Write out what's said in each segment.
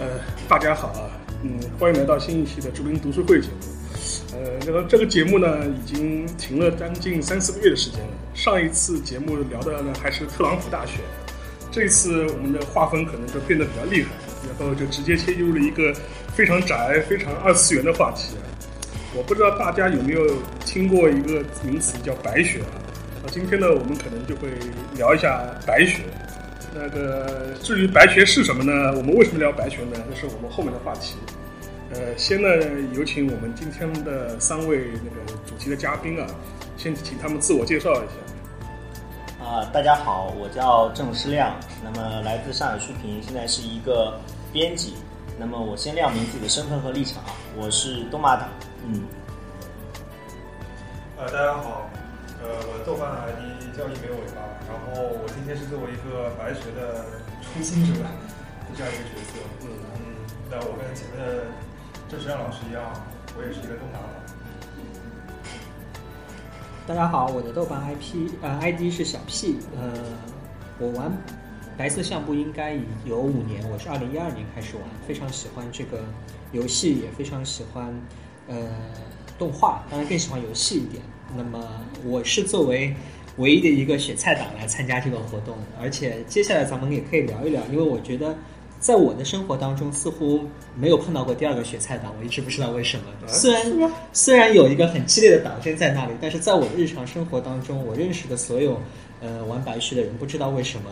呃，大家好啊，嗯，欢迎来到新一期的竹林读书会节目。呃，那个这个节目呢，已经停了将近三四个月的时间了。上一次节目聊的呢，还是特朗普大选。这次我们的划分可能就变得比较厉害，然后就直接切入了一个非常宅、非常二次元的话题。我不知道大家有没有听过一个名词叫白雪啊？那今天呢，我们可能就会聊一下白雪。那个至于白学是什么呢？我们为什么聊白学呢？这是我们后面的话题。呃，先呢有请我们今天的三位那个主题的嘉宾啊，先请他们自我介绍一下。啊，大家好，我叫郑世亮，那么来自上海书评，现在是一个编辑。那么我先亮明自己的身份和立场，我是东马党。嗯。呃，大家好，呃，我的豆瓣 ID 叫一枚尾巴。然后我今天是作为一个白学的初心者的这样一个角色，嗯嗯，那我跟前面的郑世亮老师一样，我也是一个东马的。大家好，我的豆瓣 IP 呃 ID 是小 P，呃，我玩白色相簿应该已有五年，我是二零一二年开始玩，非常喜欢这个游戏，也非常喜欢呃动画，当然更喜欢游戏一点。那么我是作为。唯一的一个雪菜党来参加这个活动，而且接下来咱们也可以聊一聊，因为我觉得在我的生活当中似乎没有碰到过第二个雪菜党，我一直不知道为什么。虽然虽然有一个很激烈的党争在那里，但是在我的日常生活当中，我认识的所有呃玩白雪的人，不知道为什么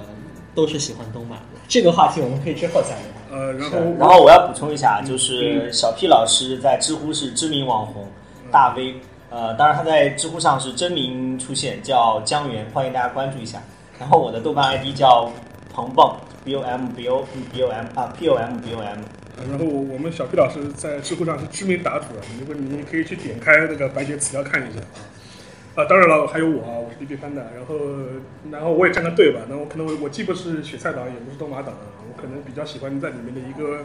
都是喜欢东马。这个话题我们可以之后再聊。呃，然后然后我要补充一下，就是小 P 老师在知乎是知名网红大 V。呃，当然他在知乎上是真名出现，叫江源，欢迎大家关注一下。然后我的豆瓣 ID 叫彭蹦，B O M B O B O M 啊，P O M B O M。然后我们小 P 老师在知乎上是知名答主，如果你可以去点开那个白洁词条看一下啊。啊当然了，还有我啊，我是 B B 潘的，然后然后我也站个队吧。那我可能我我既不是雪菜党，也不是东马党，我可能比较喜欢在里面的一个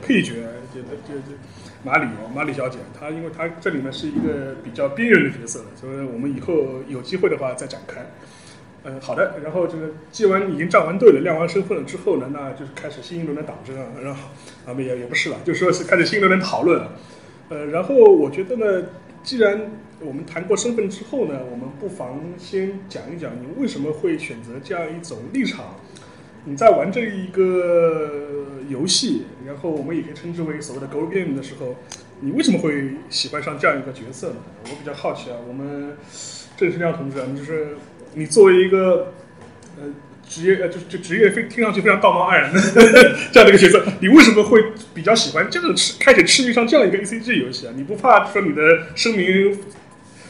配角，就就就。马里马里小姐，她因为她这里面是一个比较边缘的角色，所以我们以后有机会的话再展开。嗯，好的。然后这个既完已经站完队了，亮完身份了之后呢，那就是开始新一轮的党争啊。然后啊，们也也不是了，就说是开始新一轮的讨论。呃，然后我觉得呢，既然我们谈过身份之后呢，我们不妨先讲一讲你为什么会选择这样一种立场。你在玩这一个游戏，然后我们也可以称之为所谓的 “go game” 的时候，你为什么会喜欢上这样一个角色呢？我比较好奇啊。我们郑世亮同志啊，你，就是你作为一个呃职业呃就就职业非听上去非常道貌岸然的 这样的一个角色，你为什么会比较喜欢这样痴开始痴迷上这样一个 A C G 游戏啊？你不怕说你的声明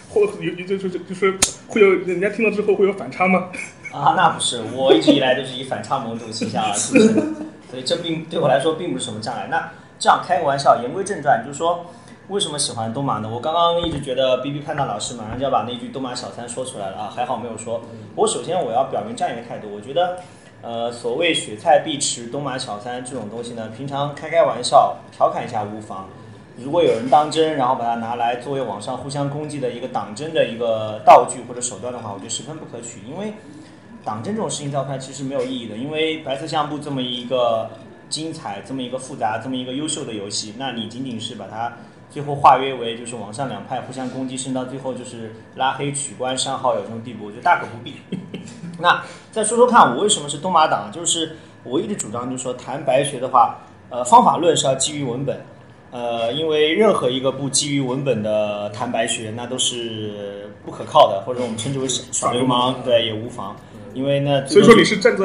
或有就就就就是会有人家听了之后会有反差吗？啊，那不是，我一直以来都是以反差萌这种形象而出现的，所以这并对我来说并不是什么障碍。那这样开个玩笑，言归正传，就是说为什么喜欢东马呢？我刚刚一直觉得 B B 潘达老师马上就要把那句东马小三说出来了啊，还好没有说。我首先我要表明这样一个态度，我觉得，呃，所谓雪菜必吃东马小三这种东西呢，平常开开玩笑调侃一下无妨。如果有人当真，然后把它拿来作为网上互相攻击的一个党争的一个道具或者手段的话，我觉得十分不可取，因为。党争这种事情在我看来其实没有意义的，因为白色相簿这么一个精彩、这么一个复杂、这么一个优秀的游戏，那你仅仅是把它最后化约为就是网上两派互相攻击，甚至到最后就是拉黑、取关、删好友这种地步，我觉得大可不必。那再说说看，我为什么是东马党？就是我一直主张，就是说谈白学的话，呃，方法论是要基于文本，呃，因为任何一个不基于文本的谈白学，那都是不可靠的，或者我们称之为耍流氓，对，也无妨。因为呢，所以说你是站在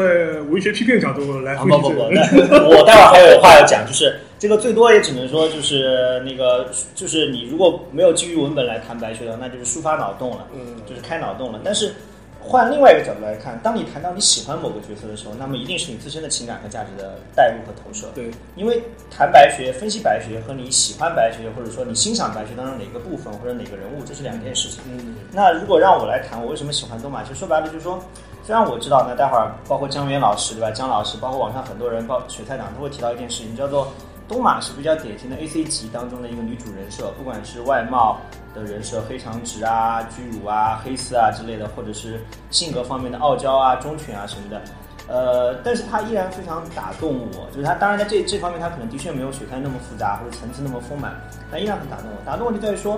文学批评角度来分析不不不，我待会儿还有话要讲，就是这个最多也只能说就是那个，就是你如果没有基于文本来谈白学的，那就是抒发脑洞了，嗯，就是开脑洞了。但是换另外一个角度来看，当你谈到你喜欢某个角色的时候，那么一定是你自身的情感和价值的代入和投射。对，因为谈白学、分析白学和你喜欢白学，或者说你欣赏白学当中哪个部分或者哪个人物，这是两件事情。嗯，那如果让我来谈，我为什么喜欢东马？其实说白了就是说。虽然我知道，那待会儿包括江源老师对吧？姜老师，包括网上很多人，包雪菜党都会提到一件事情，叫做东马是比较典型的 A C 级当中的一个女主人设，不管是外貌的人设，黑长直啊、巨乳啊、黑丝啊之类的，或者是性格方面的傲娇啊、忠犬啊什么的，呃，但是它依然非常打动我，就是它当然在这这方面它可能的确没有雪菜那么复杂或者层次那么丰满，但依然很打动我。打动我就在于说，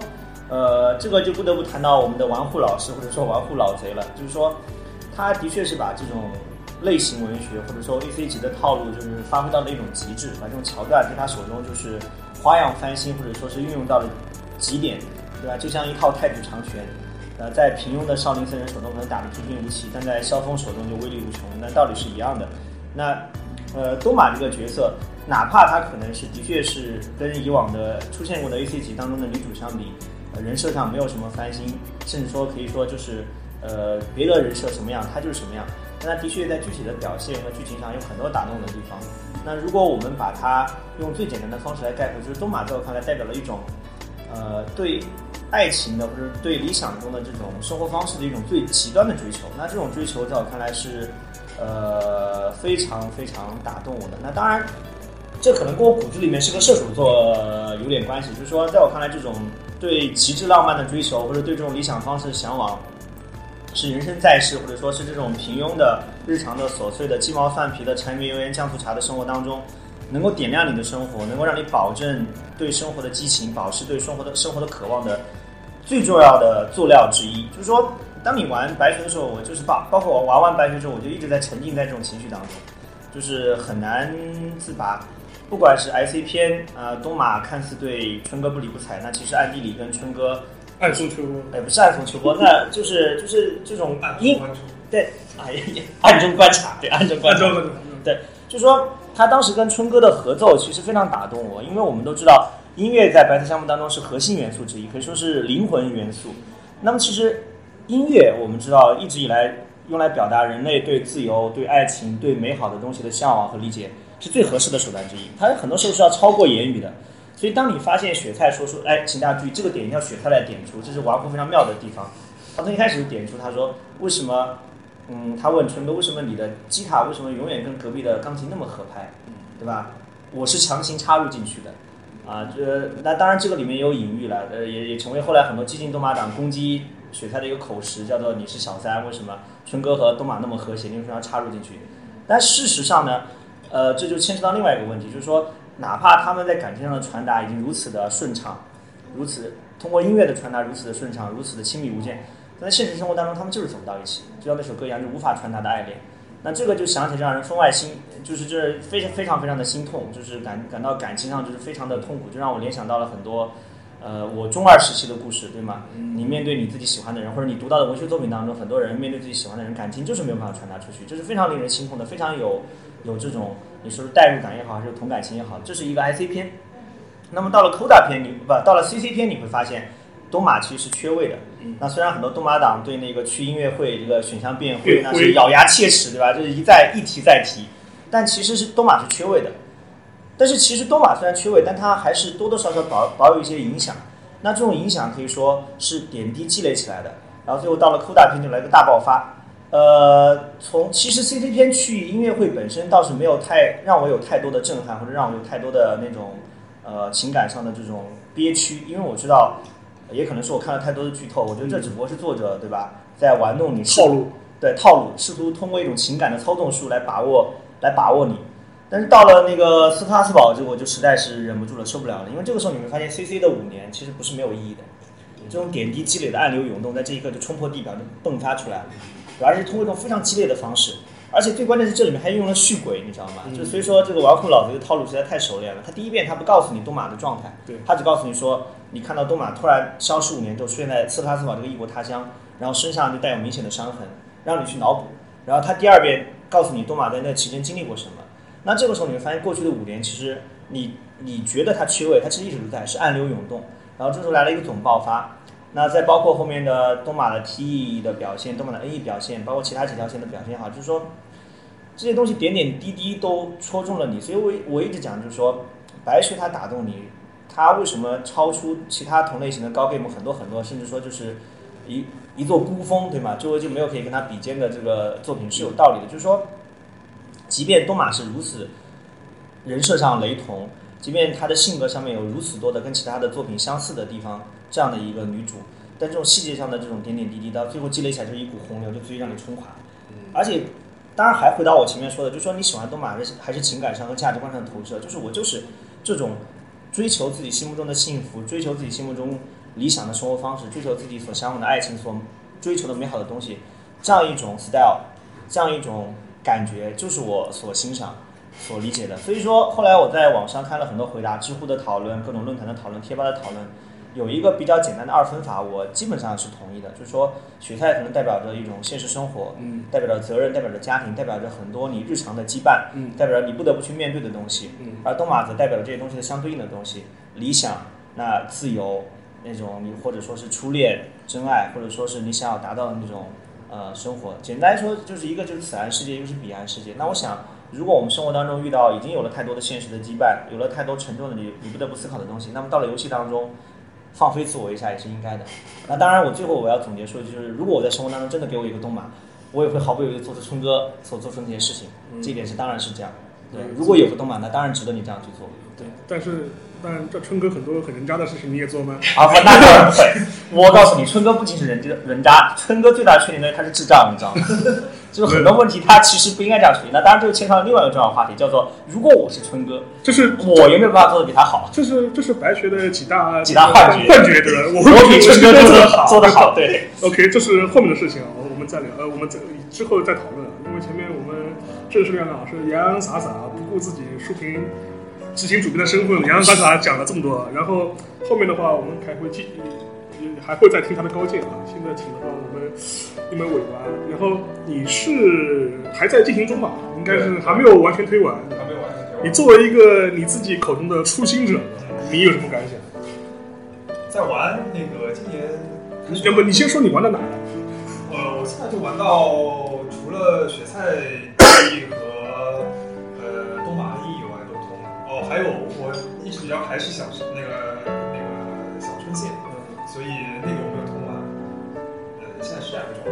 呃，这个就不得不谈到我们的玩户老师或者说玩户老贼了，就是说，他的确是把这种类型文学或者说 A C 级的套路，就是发挥到了一种极致，把这种桥段在他手中就是花样翻新或者说是运用到了极点，对吧？就像一套太祖长拳。呃，在平庸的少林僧人手中可能打得平平无奇，但在萧峰手中就威力无穷，那道理是一样的。那，呃，东马这个角色，哪怕他可能是的确是跟以往的出现过的 A C 级当中的女主相比，呃，人设上没有什么翻新，甚至说可以说就是，呃，别的人设什么样，他就是什么样。但他的确在具体的表现和剧情上有很多打动我的地方。那如果我们把它用最简单的方式来概括，就是东马在我看来代表了一种，呃，对。爱情的或者对理想中的这种生活方式的一种最极端的追求，那这种追求在我看来是，呃，非常非常打动我的。那当然，这可能跟我骨子里面是个射手座有点关系。就是说，在我看来，这种对极致浪漫的追求或者对这种理想方式的向往，是人生在世或者说是这种平庸的日常的琐碎的鸡毛蒜皮的柴米油盐酱醋茶的生活当中。能够点亮你的生活，能够让你保证对生活的激情，保持对生活的生活的渴望的最重要的作料之一。就是说，当你玩白蛇的时候，我就是把包括我玩完白蛇之后，我就一直在沉浸在这种情绪当中，就是很难自拔。不管是 IC 篇，呃，东马看似对春哥不理不睬，那其实暗地里跟春哥暗送秋波，哎，不是暗送秋波，那就是就是这种阴对，哎呀，暗中观察，对，暗中观察，对，就是说。他当时跟春哥的合奏其实非常打动我，因为我们都知道音乐在白色项目当中是核心元素之一，可以说是灵魂元素。那么其实音乐我们知道一直以来用来表达人类对自由、对爱情、对美好的东西的向往和理解，是最合适的手段之一。它很多时候是要超过言语的。所以当你发现雪菜说出，哎，请大家注意，这个点一定要雪菜来点出，这是玩户非常妙的地方。他从一开始就点出，他说为什么？嗯，他问春哥为什么你的吉他为什么永远跟隔壁的钢琴那么合拍，对吧？我是强行插入进去的，啊，这那当然这个里面也有隐喻了，呃，也也成为后来很多激进东马党攻击雪菜的一个口实，叫做你是小三，为什么春哥和东马那么和谐，你为什么要插入进去？但事实上呢，呃，这就牵扯到另外一个问题，就是说，哪怕他们在感情上的传达已经如此的顺畅，如此通过音乐的传达如此的顺畅，如此的亲密无间。但在现实生活当中，他们就是走不到一起，就像那首歌一样，就无法传达的爱恋。那这个就想起让人分外心，就是这非常非常非常的心痛，就是感感到感情上就是非常的痛苦，就让我联想到了很多，呃，我中二时期的故事，对吗？你面对你自己喜欢的人，或者你读到的文学作品当中，很多人面对自己喜欢的人，感情就是没有办法传达出去，这是非常令人心痛的，非常有有这种你说是代入感也好，还是同感情也好，这是一个 IC 片。那么到了 Coda 片，你不到了 CC 片，你会发现。东马其实是缺位的，那虽然很多东马党对那个去音乐会这个选项辩护那是咬牙切齿，对吧？就是一再一提再提，但其实是东马是缺位的。但是其实东马虽然缺位，但它还是多多少少保保有一些影响。那这种影响可以说是点滴积累起来的，然后最后到了 Coda 片就来个大爆发。呃，从其实 CC 片去音乐会本身倒是没有太让我有太多的震撼，或者让我有太多的那种呃情感上的这种憋屈，因为我知道。也可能是我看了太多的剧透，我觉得这只不过是作者对吧，在玩弄你套路，对套路，试图通过一种情感的操纵术来把握，来把握你。但是到了那个斯特拉斯堡，就我就实在是忍不住了，受不了了。因为这个时候你会发现，C C 的五年其实不是没有意义的，这种点滴积累的暗流涌动，在这一刻就冲破地表，就迸发出来了，而是通过一种非常激烈的方式。而且最关键是这里面还用了续轨，你知道吗？就所以说这个玩控老贼的套路实在太熟练了。他第一遍他不告诉你东马的状态，他只告诉你说，你看到东马突然消失五年之后出现在斯特拉斯堡这个异国他乡，然后身上就带有明显的伤痕，让你去脑补。然后他第二遍告诉你东马在那期间经历过什么。那这个时候你会发现过去的五年其实你你觉得他缺位，他其实一直都在，是暗流涌动。然后这时候来了一个总爆发。那再包括后面的东马的 T 的表现，东马的 N E 表现，包括其他几条线的表现也好，就是说这些东西点点滴滴都戳中了你。所以我我一直讲，就是说白雪它打动你，它为什么超出其他同类型的高 game 很多很多，甚至说就是一一座孤峰，对吗？周围就没有可以跟它比肩的这个作品是有道理的。就是说，即便东马是如此人设上雷同，即便他的性格上面有如此多的跟其他的作品相似的地方。这样的一个女主，但这种细节上的这种点点滴滴，到最后积累起来就是一股洪流，就足以让你冲垮。而且当然还回到我前面说的，就是说你喜欢东马还是还是情感上和价值观上的投射，就是我就是这种追求自己心目中的幸福，追求自己心目中理想的生活方式，追求自己所向往的爱情，所追求的美好的东西，这样一种 style，这样一种感觉，就是我所欣赏、所理解的。所以说，后来我在网上看了很多回答，知乎的讨论、各种论坛的讨论、贴吧的讨论，有一个比较简单的二分法，我基本上是同意的，就是说雪菜可能代表着一种现实生活，嗯代表着责任，代表着家庭，代表着很多你日常的羁绊，嗯代表着你不得不去面对的东西。嗯而东马则代表着这些东西的相对应的东西，理想、那自由、那种你或者说是初恋、真爱，或者说是你想要达到的那种呃生活。简单来说，就是一个就是此岸世界，一个是彼岸世界。那我想，如果我们生活当中遇到已经有了太多的现实的羁绊，有了太多沉重的你你不得不思考的东西，那么到了游戏当中。放飞自我一下也是应该的。那当然，我最后我要总结说，就是如果我在生活当中真的给我一个东马，我也会毫不犹豫做出春哥所做出那些事情。这一点是当然是这样。对，如果有个东马，那当然值得你这样去做。对，但是但这春哥很多很人渣的事情你也做吗？啊不，那当然不会。我告诉你，春哥不仅是人渣人渣，春哥最大的缺点呢，他是智障，你知道吗？就是很多问题他其实不应该这样处理。那当然，这就牵扯到另外一个重要话题，叫做如果我是春哥，就是我有没有办法做的比他好？这是这是白学的几大几大幻觉幻觉对吧？我我比春哥做的好，做得好，对。OK，这是后面的事情啊，我们再聊，呃，我们再之后再讨论。因为前面我们郑世亮老师洋洋洒洒，不顾自己书评执行主编的身份，洋洋洒洒讲了这么多。然后后面的话，我们还会继还会再听他的高见啊。现在请的话，我们一枚尾巴。然后你是还在进行中吧？应该是还没有完全推完。还没有完全推完你作为一个你自己口中的初心者，你有什么感想？在玩那个今年要不你先说你玩到哪了？呃，我现在就玩到除了雪菜意和呃东马的意以外都通了。哦，还有我一直比较排斥小那个那个小春线，现在是这样一个状况。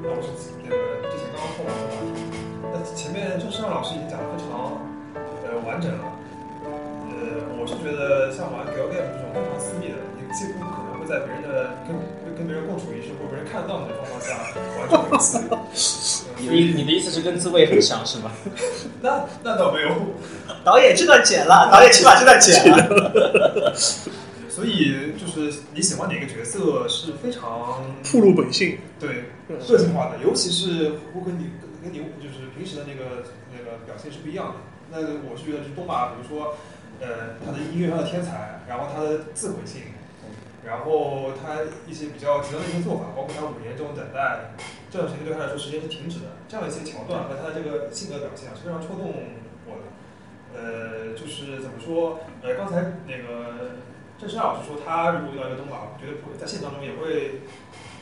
那我是那个之前刚刚说完的话题，那前面郑世亮老师已经讲的非常呃完整了。呃，我是觉得像玩 game 这种非常私密的，你几乎不可能会在别人的跟跟别人共处一室或者别人看得到你的状况下玩这种游戏。你的意你的意思是跟自慰很像是吗？那那倒没有，导演这段剪了，导演请把这段剪了。所以就是你喜欢哪个角色是非常暴露本性，对个性化的，尤其是会跟你跟跟你就是平时的那个那个表现是不一样的。那我是觉得，就是东马，比如说，呃，他的音乐上的天才，然后他的自毁性，然后他一些比较极端的一些做法，包括他五年这种等待，这段时间对他来说时间是停止的，这样一些桥段和他的这个性格表现啊，是非常戳动我的。呃，就是怎么说？呃，刚才那个郑山老师说，他如果遇到一个东马，绝对不会在现实当中也会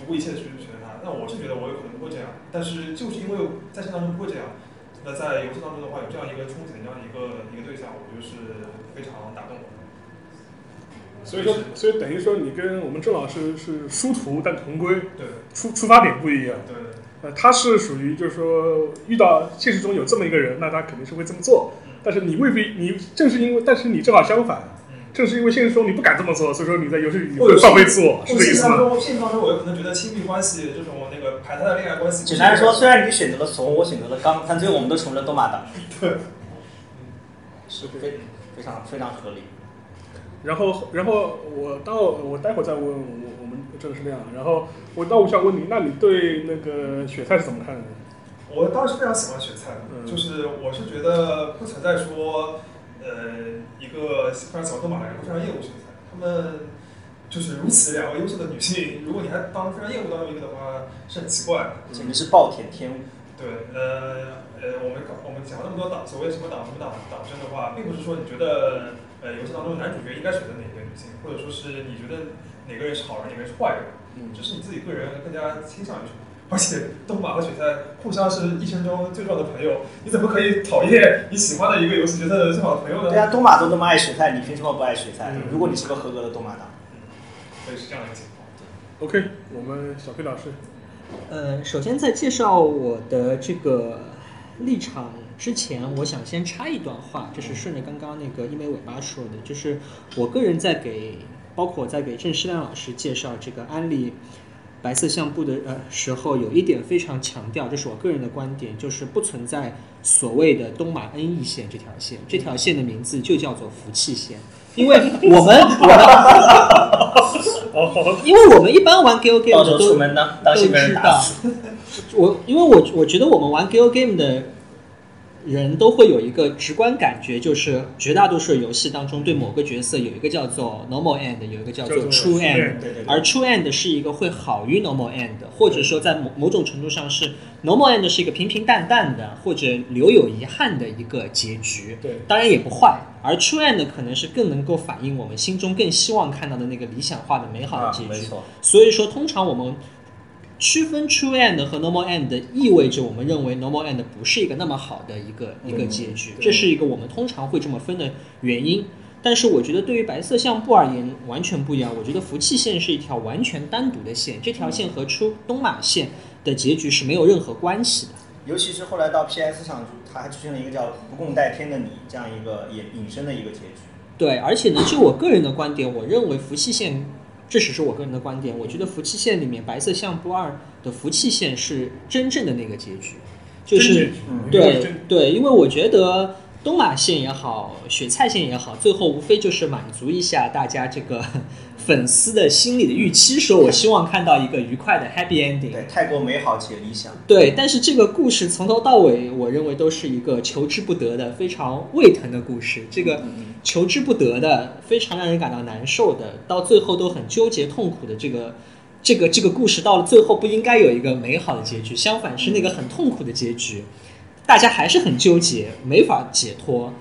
不顾一切的去选择他。那我是觉得我有可能不会这样，但是就是因为在现实当中不会这样，那在游戏当中的话，有这样一个憧憬，这样一个一个对象，我觉得是非常打动我的。所以说，所以等于说你跟我们郑老师是殊途但同归，对出出发点不一样。对呃，他是属于就是说遇到现实中有这么一个人，那他肯定是会这么做。但是你未必，你正是因为，但是你正好相反，嗯。正是因为现实中你不敢这么做，所以说你在游戏里或者是会放飞自我，是或这意思吗？者现实当中，现实当中我有可能觉得亲密关系这种那个排他的恋爱关系，简单来说，虽然你选择了怂，我选择了刚，但最后我们都成为了东马党，是非非常非常合理。然后，然后我到我待会儿再问我我们郑世亮，然后我到我想问你，那你对那个雪菜是怎么看的？我当然是非常喜欢雪菜就是我是觉得不存在说，呃，一个非常喜欢东马的人非常厌恶雪菜，他们就是如此两位优秀的女性，如果你还当非常厌恶当中一个的话，是很奇怪的。简直是暴殄天物。对，呃呃，我们我们讲那么多党，所谓什么党什么党党争的话，并不是说你觉得呃游戏当中男主角应该选择哪个女性，或者说是你觉得哪个人是好人，哪个人是坏人，嗯只是你自己个人更加倾向于什么。而且东马和雪菜互相是一生中最重要的朋友，你怎么可以讨厌你喜欢的一个游戏角色的最好的朋友呢？对啊，东马都那么爱雪菜，你凭什么不爱雪菜？嗯如果你是个合格的东马党，所以是这样一个情况。OK，我们小飞老师，呃，首先在介绍我的这个立场之前，我想先插一段话，就是顺着刚刚那个一枚尾巴说的，就是我个人在给，包括我在给郑世亮老师介绍这个安利白色相簿的呃时候，有一点非常强调，这是我个人的观点，就是不存在所谓的东马恩义线这条线，这条线的名字就叫做福气线，因为我们 我们，因为我们一般玩 Go game 的都出门呢，当心被人打死。我因为我我觉得我们玩 Gal Game 的人都会有一个直观感觉，就是绝大多数游戏当中对某个角色有一个叫做 normal end，有一个叫做 true end。对对对，而 true end 是一个会好于 normal end，或者说在某某种程度上是 normal end 是一个平平淡淡的或者留有遗憾的一个结局，对当然也不坏。而 true end 可能是更能够反映我们心中更希望看到的那个理想化的美好的啊结，局。所以说，通常我们区分 true end 和 normal end，意味着我们认为 normal end 不是一个那么好的一个一个结局，这是一个我们通常会这么分的原因。但是我觉得对于白色相簿而言完全不一样，我觉得福气线是一条完全单独的线，这条线和出东马线的结局是没有任何关系的。尤其是后来到 PS 上，它还出现了一个叫“不共戴天的你”这样一个引引申的一个结局。对，而且呢，就我个人的观点，我认为福气线，这只是我个人的观点，我觉得福气线里面白色相簿二的福气线是真正的那个结局，就是对对，因为我觉得东马线也好，雪菜线也好，最后无非就是满足一下大家这个粉丝的心理的预期，说我希望看到一个愉快的 happy ending。对，太过美好且理想。对，但是这个故事从头到尾，我认为都是一个求之不得的、非常胃疼的故事。这个求之不得的、非常让人感到难受的，到最后都很纠结痛苦的这个。这个这个故事到了最后不应该有一个美好的结局，相反是那个很痛苦的结局，大家还是很纠结，没法解脱。啊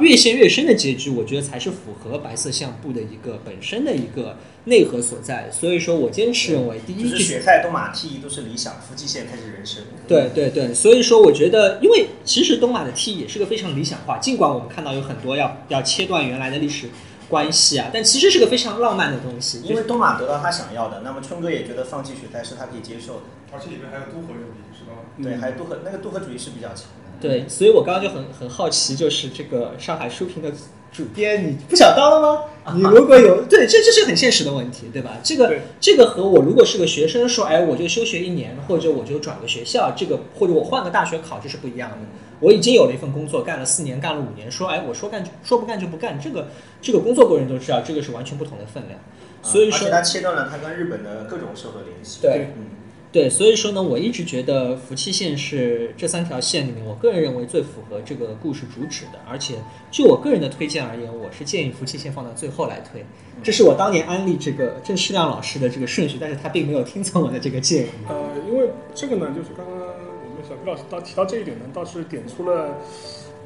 越陷越深的结局，我觉得才是符合白色相簿的一个本身的一个内核所在。所以说我坚持认为，第一就是雪菜东马 T 都是理想，夫妻线才是人生。对对对，所以说我觉得，因为其实东马的 T 也是个非常理想化，尽管我们看到有很多要要切断原来的历史关系啊，但其实是个非常浪漫的东西。因为东马得到他想要的，那么春哥也觉得放弃雪菜是他可以接受的。而且里面还有都合主义，是吧？对，嗯还有渡河那个渡河主义是比较强的。对，所以我刚刚就很很好奇，就是这个上海书评的主编，你不想当了吗？你如果有对，这这是很现实的问题，对吧？这个这个和我如果是个学生说，哎，我就休学一年，或者我就转个学校，这个或者我换个大学考，这是不一样的。我已经有了一份工作，干了四年，干了五年，说哎，我说干就说不干就不干，这个这个工作过人都知道，这个是完全不同的分量。所以说啊而且，他切断了他跟日本的各种社会联系。对嗯，对，所以说呢，我一直觉得福气线是这三条线里面，我个人认为最符合这个故事主旨的。而且就我个人的推荐而言，我是建议福气线放到最后来推。这是我当年安利这个郑世亮老师的这个顺序，但是他并没有听从我的这个建议。呃，因为这个呢，就是刚刚我们小皮老师到提到这一点呢，倒是点出了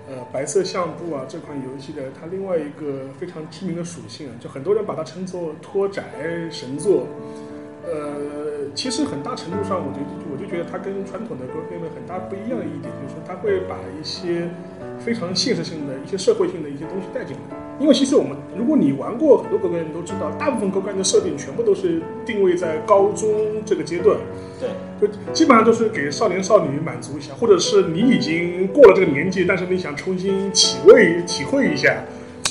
呃白色相簿啊这款游戏的它另外一个非常知名的属性啊，就很多人把它称作拖宅神作。呃，其实很大程度上，我觉得我就觉得它跟传统的 g o game 很大不一样的一点，就是说它会把一些非常现实性的一些社会性的一些东西带进来。因为其实我们，如果你玩过很多 g o game，你都知道，大部分 g o game 的设定全部都是定位在高中这个阶段。对，就基本上都是给少年少女满足一下，或者是你已经过了这个年纪，但是你想重新体味体会一下，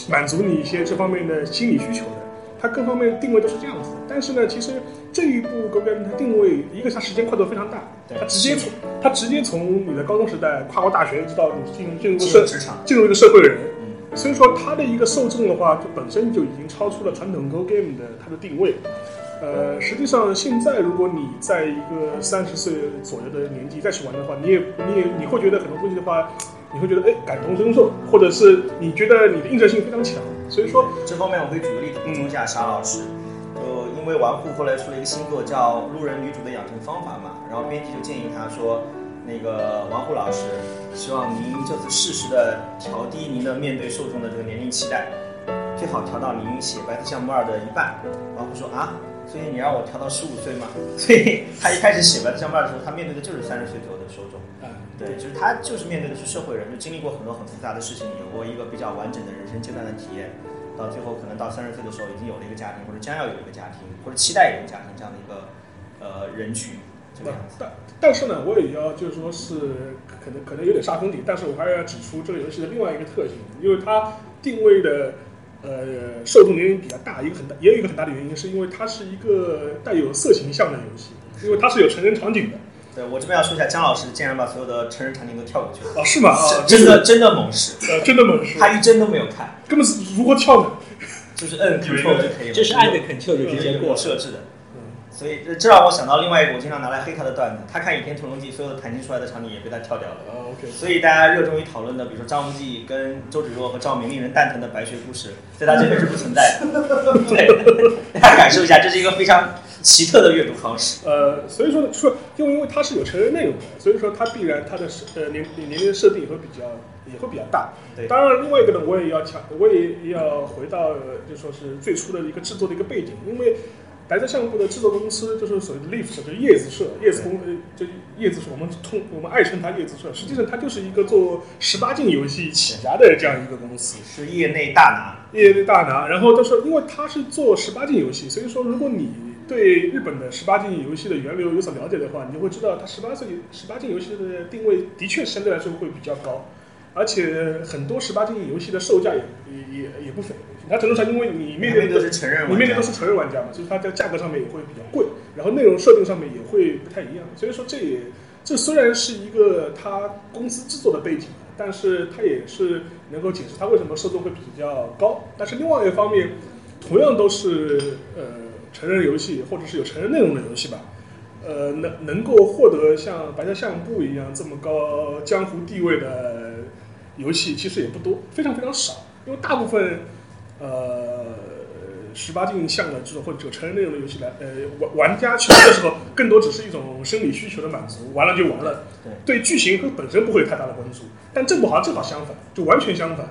满足你一些这方面的心理需求的。它各方面定位都是这样子。但是呢，其实这一部 Go Game 它定位，一个它时间跨度非常大，对它直接从它直接从你的高中时代跨过大学，一直到你进入进入进社职场。进入一个社会人。嗯，所以说它的一个受众的话，就本身就已经超出了传统 Go Game 的它的定位。呃，实际上现在如果你在一个三十岁左右的年纪再去玩的话，你也你也你会觉得很多东西的话，你会觉得哎感同身受，或者是你觉得你的映射性非常强。所以说，这方面我可以举个例子补充一下沙老师。就因为玩户后来出了一个新作叫《路人女主的养成方法》嘛，然后编辑就建议他说，那个玩户老师，希望您这次适时的调低您的面对受众的这个年龄期待，最好调到您写白色项目二的一半。玩户说啊，所以你让我调到十五岁吗？所以他一开始写白色项目二的时候，他面对的就是三十岁左右的受众。啊、对，就是他就是面对的是社会人，就经历过很多很复杂的事情，有过一个比较完整的人生阶段的体验，到最后可能到三十岁的时候已经有了一个家庭，或者将要有一个家庭，或者期待有一个家庭这样的一个呃人群，这个样子。但但是呢，我也要就是说是可能可能有点杀风景，但是我还要指出这个游戏的另外一个特性，因为它定位的呃受众年龄比较大，一个很大也有一个很大的原因，是因为它是一个带有色情向的游戏，因为它是有成人场景的。对我这边要说一下，姜老师竟然把所有的成人场景都跳过去了，哦，是吗？啊，真的真的猛士，呃，真的猛士，他一帧都没有看，根本是如何跳的？就是摁 Ctrl 就可以了，就是按个 Ctrl 就直接过我设置的。所以这这让我想到另外一个我经常拿来黑他的段子，他看《倚天屠龙记》，所有的弹琴出来的场景也被他跳掉了。啊，OK。所以大家热衷于讨论的，比如说张无忌跟周芷若和赵敏令人蛋疼的白雪故事，在他这边是不存在的。对，大家感受一下，这是一个非常奇特的阅读方式。呃，所以说呢说，因为因为它是有成人内容的，所以说它必然它的设呃年年龄设定也会比较也会比较大。对当然另外一个呢，我也要强，我也要回到呃就说是最初的一个制作的一个背景，因为。白色相簿的制作公司就是所谓的 Leaf 社，就是叶子社，叶子公呃，就叶子社，我们通我们爱称它叶子社，实际上它就是一个做十八禁游戏起家的这样一个公司，是业内大拿，业内大拿。然后就是，因为它是做十八禁游戏，所以说如果你对日本的十八禁游戏的源流有所了解的话，你就会知道它十八岁十八禁游戏的定位的确相对来说会比较高，而且很多十八禁游戏的售价也也也也不菲。它程度上，因为你面对的是成人，你面对都是成人玩家嘛，所以它在价格上面也会比较贵，然后内容设定上面也会不太一样。所以说，这也这虽然是一个它公司制作的背景，但是它也是能够解释它为什么受众会比较高。但是另外一方面，同样都是呃成人游戏或者是有成人内容的游戏吧，呃能能够获得像白色相簿一样这么高江湖地位的游戏，其实也不多，非常非常少，因为大部分。呃，十八禁向的这种或者成人内容的游戏来，呃，玩玩家去玩的时候，更多只是一种生理需求的满足，玩了就玩了。对，对剧情和本身不会有太大的关注。但这部好像正好相反，就完全相反，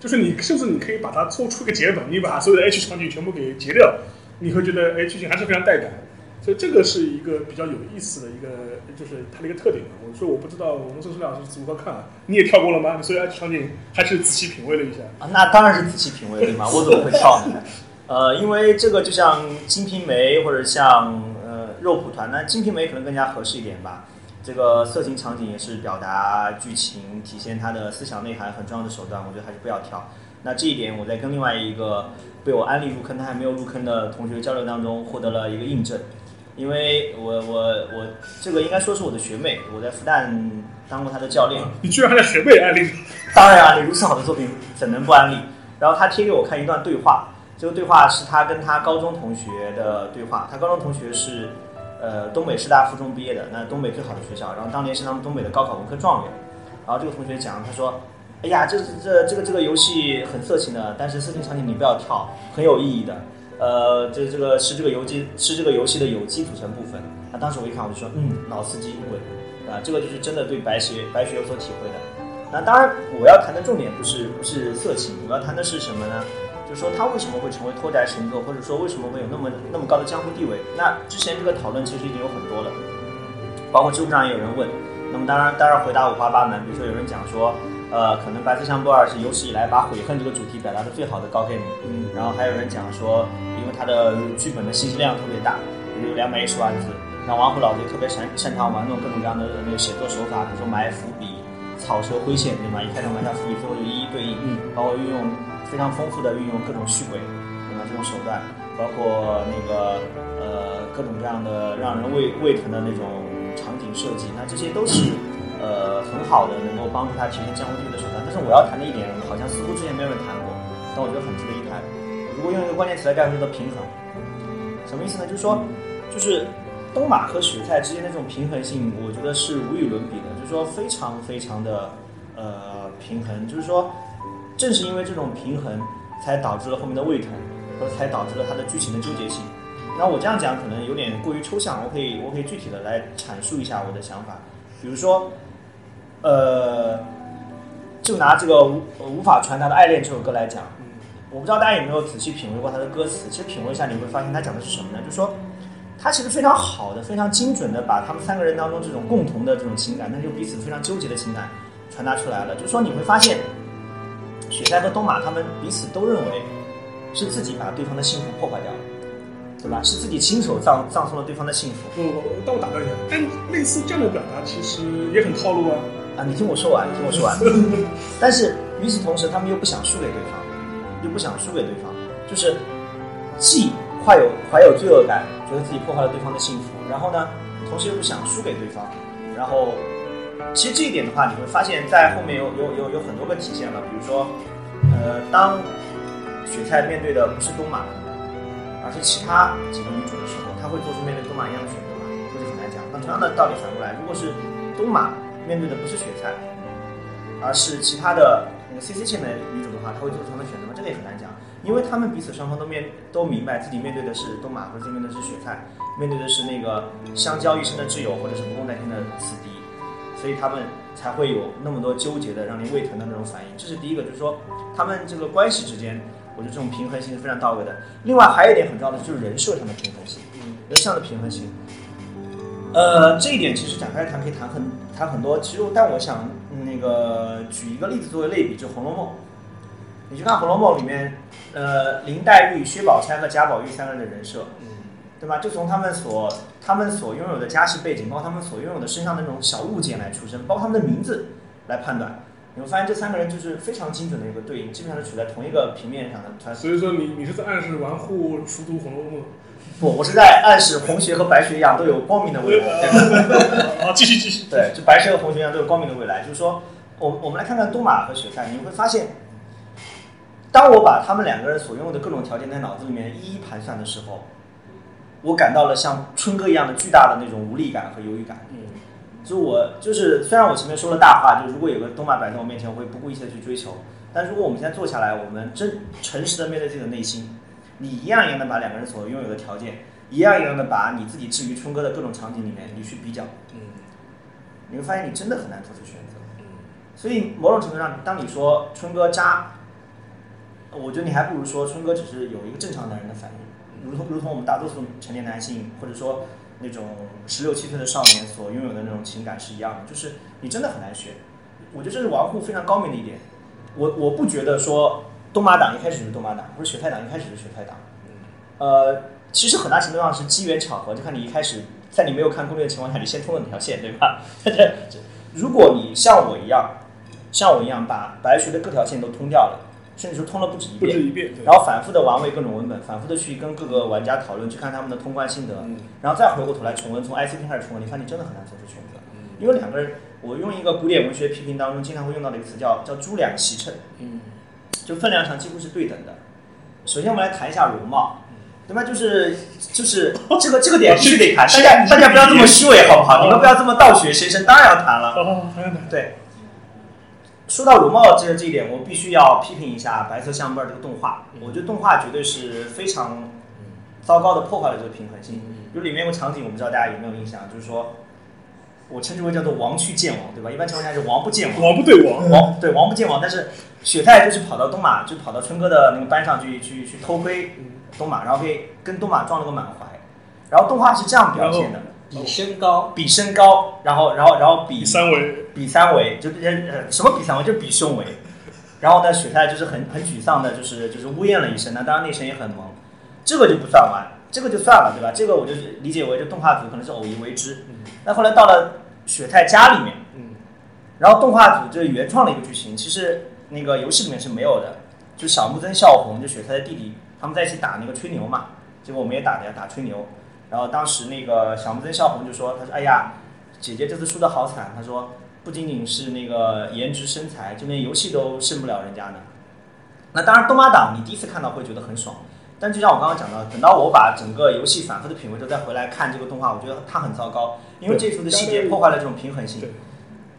就是你甚至你可以把它做出个结本，你把所有的 H 场景全部给截掉，你会觉得哎，剧情还是非常带感。所以这个是一个比较有意思的一个，就是它的一个特点。我说我不知道我们周师老师如何看啊？你也跳过了吗？所以场景还是仔细品味了一下啊？那当然是仔细品味对吗？我怎么会跳呢？呃，因为这个就像《金瓶梅》或者像呃《肉蒲团》，那《金瓶梅》可能更加合适一点吧。这个色情场景也是表达剧情、体现它的思想内涵很重要的手段，我觉得还是不要跳。那这一点我在跟另外一个被我安利入坑他还没有入坑的同学交流当中获得了一个印证。因为我我我这个应该说是我的学妹，我在复旦当过她的教练。你居然还在学妹安利？当然啊，你如此好的作品怎能不安利？然后他贴给我看一段对话，这个对话是他跟他高中同学的对话。他高中同学是呃东北师大附中毕业的，那东北最好的学校，然后当年是他们东北的高考文科状元。然后这个同学讲，他说：“哎呀，这这这个这个游戏很色情的，但是色情场景你不要跳，很有意义的。”呃，这这个是这个游戏是这个游戏的有机组成部分。那当时我一看，我就说，嗯，老司机稳啊，这个就是真的对白学白学有所体会的。那当然，我要谈的重点不是不是色情，我要谈的是什么呢？就是说它为什么会成为脱宅神作，或者说为什么会有那么那么高的江湖地位？那之前这个讨论其实已经有很多了，包括知乎上也有人问。那么当然当然回答五花八门，比如说有人讲说。呃，可能《白色相簿二》是有史以来把悔恨这个主题表达的最好的高 game。嗯，然后还有人讲说，因为他的剧本的信息量特别大，有两百一十万字。那王虎老贼特别擅擅长玩弄各种各样的那个写作手法，比如说埋伏笔、草蛇灰线，对吗？一开头埋下伏笔，最后就一一对应。嗯，包括运用非常丰富的运用各种虚轨，对吧？这种手段，包括那个呃各种各样的让人胃胃疼的那种场景设计，那这些都是。呃，很好的能够帮助他提升江湖地位的手段。但是我要谈的一点，好像似乎之前没有人谈过，但我觉得很值得一谈。如果用一个关键词来概括，叫做平衡。什么意思呢？就是说，就是东马和雪菜之间的这种平衡性，我觉得是无与伦比的。就是说，非常非常的呃平衡。就是说，正是因为这种平衡，才导致了后面的胃疼，和才导致了他的剧情的纠结性。那我这样讲可能有点过于抽象，我可以我可以具体的来阐述一下我的想法。比如说。呃，就拿这个无无法传达的爱恋这首歌来讲，我不知道大家有没有仔细品味过它的歌词。其实品味一下，你会发现它讲的是什么呢？就是说，它其实非常好的、非常精准的把他们三个人当中这种共同的这种情感，那就彼此非常纠结的情感传达出来了。就是说，你会发现，雪菜和东马他们彼此都认为是自己把对方的幸福破坏掉了，对吧？是自己亲手葬葬送了对方的幸福。不不，但我打断一下，但类似这样的表达其实也很套路啊。啊，你听我说完，你听我说完。但是与此同时，他们又不想输给对方，又不想输给对方，就是既怀有怀有罪恶感，觉得自己破坏了对方的幸福，然后呢，同时又不想输给对方，然后其实这一点的话，你会发现在后面有有有有很多个体现了，比如说，呃，当雪菜面对的不是东马，而是其他几个女主的时候，她会做出面对东马一样的选择吗？这就很难讲。那同样的道理反过来，如果是东马面对的不是雪菜，而是其他的那个 CC 线的女主的话，她会做出同样的选择吗？这个也很难讲，因为他们彼此双方都面都明白自己面对的是东马，或者面对的是雪菜，面对的是那个相交一生的挚友，或者是不共戴天的死敌，所以他们才会有那么多纠结的、让人胃疼的那种反应。这是第一个，就是说他们这个关系之间，我觉得这种平衡性是非常到位的。另外还有一点很重要的就是人设上的平衡性，人设上的平衡性。呃，这一点其实展开谈可以谈很谈很多。其实，但我想、嗯那个举一个例子作为类比，就《红楼梦》。你去看《红楼梦》里面，呃，林黛玉、薛宝钗和贾宝玉三个人的人设，对吧？就从他们所他们所拥有的家世背景，包括他们所拥有的身上的那种小物件来出身，包括他们的名字来判断，你会发现这三个人就是非常精准的一个对应，基本上是处在同一个平面上的。所以说你你是在暗示玩户熟读《红楼梦》不，我是在暗示红学和白学一样都有光明的未来。对 好，继续继续。对，就白学和红学一样都有光明的未来。就是说，我我们来看看东马和雪菜，你会发现，当我把他们两个人所拥有的各种条件在脑子里面一一盘算的时候，我感到了像春哥一样的巨大的那种无力感和犹豫感。嗯，就我就是，虽然我前面说了大话，就如果有个东马摆在我面前，我会不顾一切的去追求。但如果我们现在坐下来，我们真诚实的面对自己的内心，你一样一样的把两个人所拥有的条件，一样一样的把你自己置于春哥的各种场景里面，你去比较，嗯你会发现你真的很难做出选择。嗯所以某种程度上，当你说春哥渣，我觉得你还不如说春哥只是有一个正常男人的反应，如同如同我们大多数成年男性或者说那种十六七岁的少年所拥有的那种情感是一样的，就是你真的很难选。我觉得这是玩户非常高明的一点。我我不觉得说东马党一开始就是东马党，不是雪菜党一开始就是雪菜党。呃，其实很大程度上是机缘巧合，就看你一开始在你没有看攻略的情况下，你先通了哪条线，对吧？如果你像我一样，像我一样把白学的各条线都通掉了，甚至说通了不止一遍，不止一遍，对。然后反复的玩味各种文本，反复的去跟各个玩家讨论，去看他们的通关心得，嗯。然后再回过头来重温，从 ICP 开始重温，你发现你真的很难做出选择，嗯。因为两个人，我用一个古典文学批评当中经常会用到的一个词叫叫猪两齐称，嗯就分量上几乎是对等的。首先我们来谈一下容貌，对吧？就是就是这个这个点必须得谈，大家大家不要这么虚伪好不好？你们不要这么倒学先生，当然要谈了。对，说到容貌这这一点，我必须要批评一下白色相簿这个动画。我觉得动画绝对是非常糟糕的破坏了这个平衡性。比如里面有个场景，我不知道大家有没有印象，就是说，我称之为叫做“王去见王”，对吧？一般情况下是王不见王，王不对王，王对王不见王，但是雪太就是跑到东马，就跑到春哥的那个班上去去去偷窥东马，然后给跟东马撞了个满怀。然后动画是这样表现的：比身高，比身高，然后然后然后比第三围，比三围，就呃什么比三围，就是比胸围。然后呢，雪太就是很很沮丧的，就是就是呜咽了一声。那当然那声也很萌，这个就不算完，这个就算了，对吧？这个我就是理解为这动画组可能是偶一为之。那后来到了雪太家里面，嗯然后动画组这原创的一个剧情，其实那个游戏里面是没有的，就小木曾孝宏就雪太的弟弟，他们在一起打那个吹牛嘛，结果我们也打的呀，打吹牛。然后当时那个小木曾孝宏就说：“他说，哎呀，姐姐这次输的好惨。他说，不仅仅是那个颜值身材，就连游戏都胜不了人家呢。那当然，东马党你第一次看到会觉得很爽，但就像我刚刚讲的，等到我把整个游戏反复的品味之后，再回来看这个动画，我觉得它很糟糕，因为这一处的细节破坏了这种平衡性。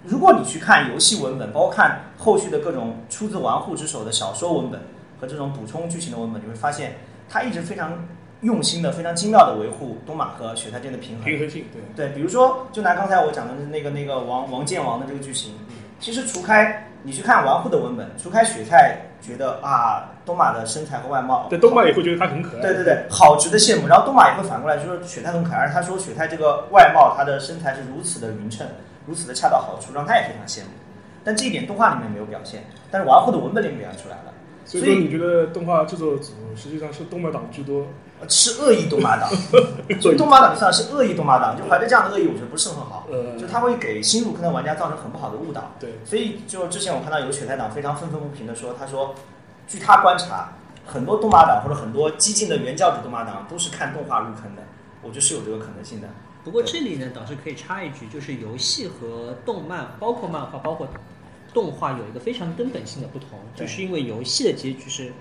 如果你去看游戏文本，包括看后续的各种出自玩户之手的小说文本和这种补充剧情的文本，你会发现它一直非常用心的、非常精妙的维护东马和雪太间的平衡。平衡性，对，对，比如说，就拿刚才我讲的那个那个王王建王的这个剧情，其实除开你去看玩户的文本，除开雪菜觉得啊东马的身材和外貌，对东马也会觉得他很可爱，对对对，好值得羡慕。然后东马也会反过来就说雪菜很可爱，他说雪菜这个外貌，她的身材是如此的匀称，如此的恰到好处，让他也非常羡慕。但这一点动画里面没有表现，但是玩户的文本里面表现出来了。所以说你觉得动画制作组实际上是动漫党居多？是恶意动漫党，就 动漫党算是恶意动漫党，就怀着这样的恶意，我觉得不是很好。呃，就他会给新入坑的玩家造成很不好的误导。对，所以就之前我看到有雪太党非常愤愤不平的说，他说据他观察，很多动漫党或者很多激进的原教旨动漫党都是看动画入坑的，我觉得是有这个可能性的。不过这里呢，倒是可以插一句，就是游戏和动漫，包括漫画，包括动画，有一个非常根本性的不同，就是因为游戏的结局是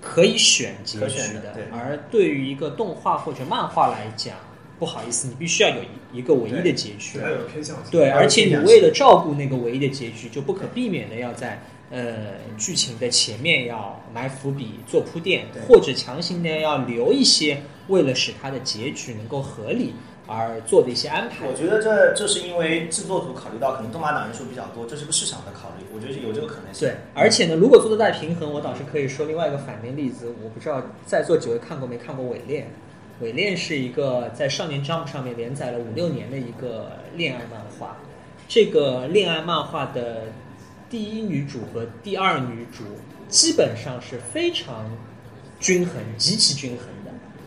可以选结可局选的对。而对于一个动画或者漫画来讲，不好意思，你必须要有一一个唯一的结局。对，而且你为了照顾那个唯一的结局，就不可避免的要在呃剧情的前面要埋伏笔、做铺垫，或者强行的要留一些为了使它的结局能够合理而做的一些安排我。觉得这这是因为制作组考虑到可能动画党人数比较多，这是个市场的考虑，我觉得有这个可能性。对，而且呢，如果做的再平衡，我倒是可以说另外一个反面例子。我不知道在座几位看过没看过《伪恋》？《伪恋》是一个在少年 Jump 上面连载了五六年的一个恋爱漫画。这个恋爱漫画的第一女主和第二女主基本上是非常均衡、极其均衡的，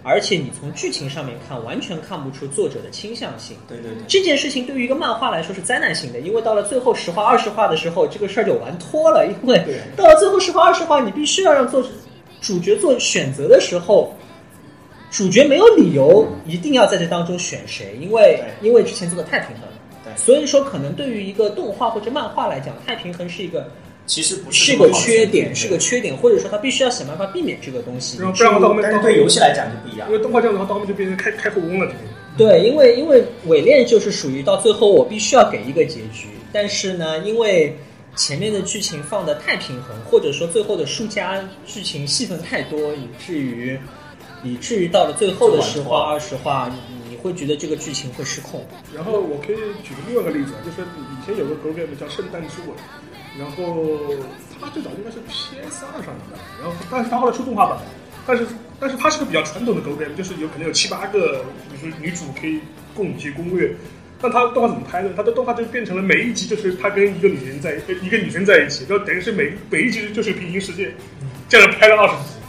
而且你从剧情上面看，完全看不出作者的倾向性。对对对，这件事情对于一个漫画来说是灾难性的，因为到了最后十话、二十话的时候，这个事儿就玩脱了。因为对到了最后十话、二十话，你必须要让作者主角做选择的时候，主角没有理由一定要在这当中选谁，因为因为之前做的太平衡了。对所以说可能对于一个动画或者漫画来讲，太平衡是一个其实不是是个缺点，是个缺点，或者说他必须要想办法避免这个东西。然后不然的话到后面但对游戏来讲就不一样因。为动画这样的话，到后面就变成开开后宫了，这个。对，因为因为伪恋就是属于到最后我必须要给一个结局，但是呢，因为前面的剧情放的太平衡，或者说最后的输家剧情戏份太多，以至于以至于到了最后的十话二十话，你你会觉得这个剧情会失控。然后我可以举个另外一个例子啊，就是以前有个 program 叫《圣诞之吻》，然后它最早应该是 PS 二上的，然后但是它后来出动画版，但是但是它是个比较传统的 Go game，就是有可能有七八个，就是女主可以供你去攻略。但他动画怎么拍呢？他的动画就变成了每一集就是他跟一个女人在一个女生在一起，然后等于是每每一集就是平行世界，这样拍了二十集。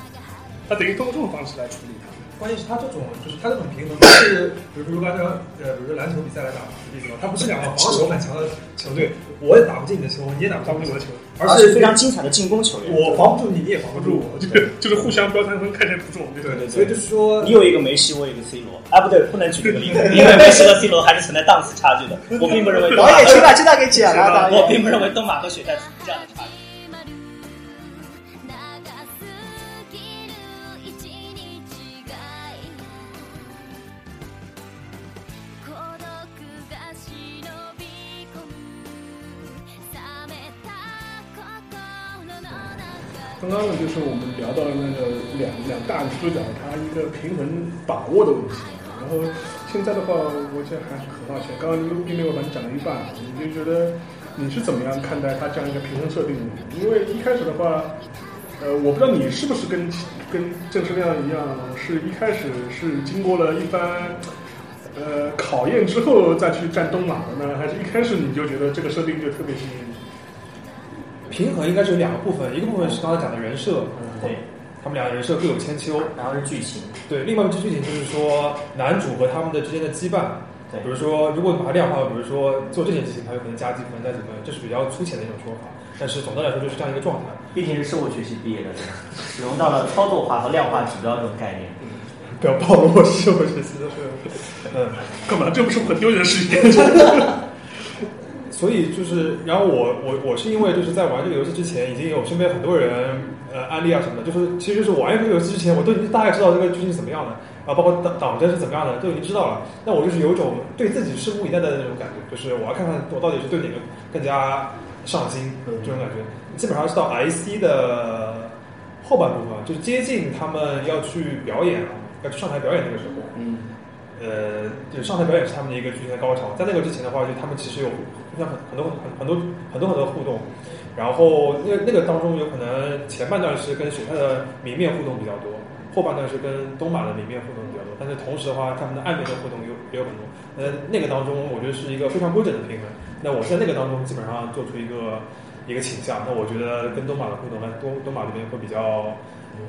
他等于通过这种方式来处理。关键是他这种，就是他这种平衡不是，比如说刚才呃，比如说篮球比赛来打举例子吧，他不是两个防守很强的球队，我也打不进你的球，你也打不进我的球，而是非常精彩的进攻球员。我防不住你，你也防不不住我，就是 就是互相标三分，看谁不中。对对对所以就是说你，有一个梅西，我有一个 C 罗，啊，不对，不能举这个例子，因为 梅西和 C 罗还是存在档次差距的。我并不认为东马导演，请把这段给剪了，我。并不认为东马和雪代存这样的差距。刚刚呢，就是我们聊到了那个两两大女主角她一个平衡把握的问题。然后现在的话，我觉得还是很好奇。刚刚因为我把你讲了一半，你就觉得你是怎么样看待她这样一个平衡设定的？因为一开始的话，呃，我不知道你是不是跟跟郑世亮一样，是一开始是经过了一番呃考验之后再去站东马的呢，还是一开始你就觉得这个设定就特别吸引？平衡应该是有两个部分，一个部分是刚才讲的人设，对，他们两个人设各有千秋，然后是剧情，对，另外一个剧情就是说男主和他们的之间的羁绊。对比如说，如果把它量化，比如说做这件事情，它有可能加几分、加几分，这是比较粗浅的一种说法。但是总的来说就是这样一个状态。毕竟是社会学系毕业的，对？使用到了操作化和量化指标这种概念。不要暴露我是社会学习的，嗯。干嘛？这不是我很丢人的事情。所以就是，然后我我我是因为就是在玩这个游戏之前，已经有身边很多人呃案例啊什么的，就是其实就是玩这个游戏之前，我都已经大概知道这个剧情是怎么样的，啊，包括党党争是怎么样的，都已经知道了。那我就是有一种对自己拭目以待的那种感觉，就是我要看看我到底是对哪个更加上心这种感觉。基本上是到 IC 的后半部分，就是接近他们要去表演了，要去上台表演那个时候，嗯，呃，就是上台表演是他们的一个剧情的高潮。在那个之前的话，就他们其实有互相很很多很很多很多很多互动，然后那那个当中有可能前半段是跟雪菜的明面互动比较多，后半段是跟东马的明面互动比较多。但是同时的话，他们的暗面的互动有也有很多。呃，那个当中我觉得是一个非常规整的平衡。那我在那个当中基本上做出一个一个倾向。那我觉得跟东马的互动，东东马这边会比较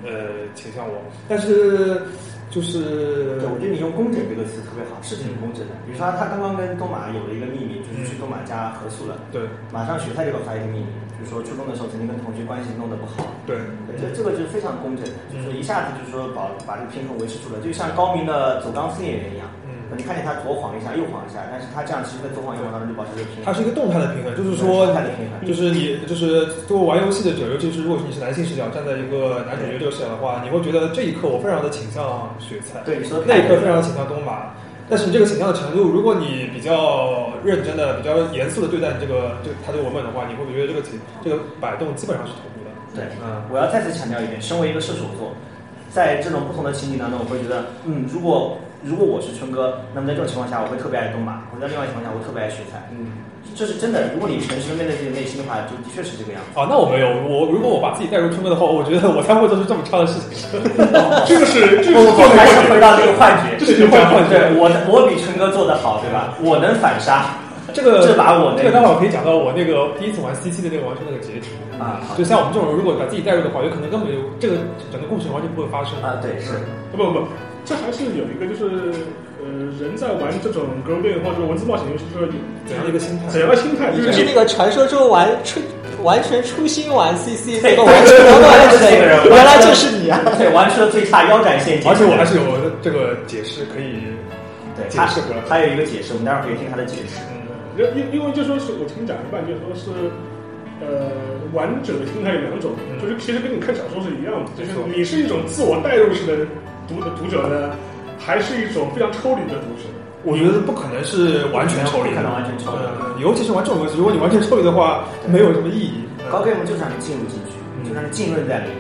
呃倾向我，但是就是对，我觉得你用工整这个词特别好，是挺工整的。比如说他他刚刚跟东马有了一个秘密，就是去东马家合宿了，对。马上学菜就给我发一个秘密，就是说初中的时候曾经跟同学关系弄得不好，对。对，这这个就是非常工整的，就是一下子就是说把把这个平衡维持住了，就像高明的走钢丝演员一样。嗯。你看见他左晃一下，右晃一下，但是他这样其实在左晃右晃当中就保持着平衡。它是一个动态的平衡，就是说动态的平衡，就是你就是作为玩游戏的者，尤其是如果你是男性视角，站在一个男主角这个视角的话，你会觉得这一刻我非常的倾向雪菜，对你说的那一刻非常倾向东马。但是你这个倾向的程度，如果你比较认真的、比较严肃的对待你这个这他这个文本的话，你会觉得这个几这个摆动基本上是同步的。对，嗯，我要再次强调一遍，身为一个射手座，在这种不同的情景当中，我会觉得，嗯，如果如果我是春哥，那么在这种情况下，我会特别爱东马；我在另外情况下，我特别爱雪菜。嗯，这是真的。如果你诚实的面对自己的内心的话，就的确是这个样子。啊，那我没有，我如果我把自己带入春哥的话，我觉得我才不会做出这么差的事情。这个是这个是做还是回到这个幻觉，这个幻觉对我我比春哥做的好，对吧？我能反杀这个这把我那这个待会儿我可以讲到我那个第一次玩 CC 的那个完全那个结局啊就像我们这种人，如果把自己带入的话，有可能根本就这个整个故事完全不会发生啊，对是。不不不，这还是有一个就是呃，人在玩这种 girl game 或者文字冒险游戏的时候，怎样的一个心态？怎样的心态？就就是是那个传说中玩初完全初心玩 CC 对 这个完全不断的这个人原来就是你啊！对，玩出了最差腰斩陷阱。而且我还是有这个解释可以对他解释回来。还有一个解释，我们待会儿可以听他的解释。嗯，因因因为就说是我听讲一半，就说是呃，玩者的心态有两种，嗯就是其实跟你看小说是一样的，就是你是一种自我代入式的读的读者呢，还是一种非常抽离的读者？我觉得不可能是完全抽离的，不可能完全抽离嗯，尤其是玩这种游戏，如果你完全抽离的话，没有什么意义。高 game 就是让你进入进去，嗯就让你浸润在里面。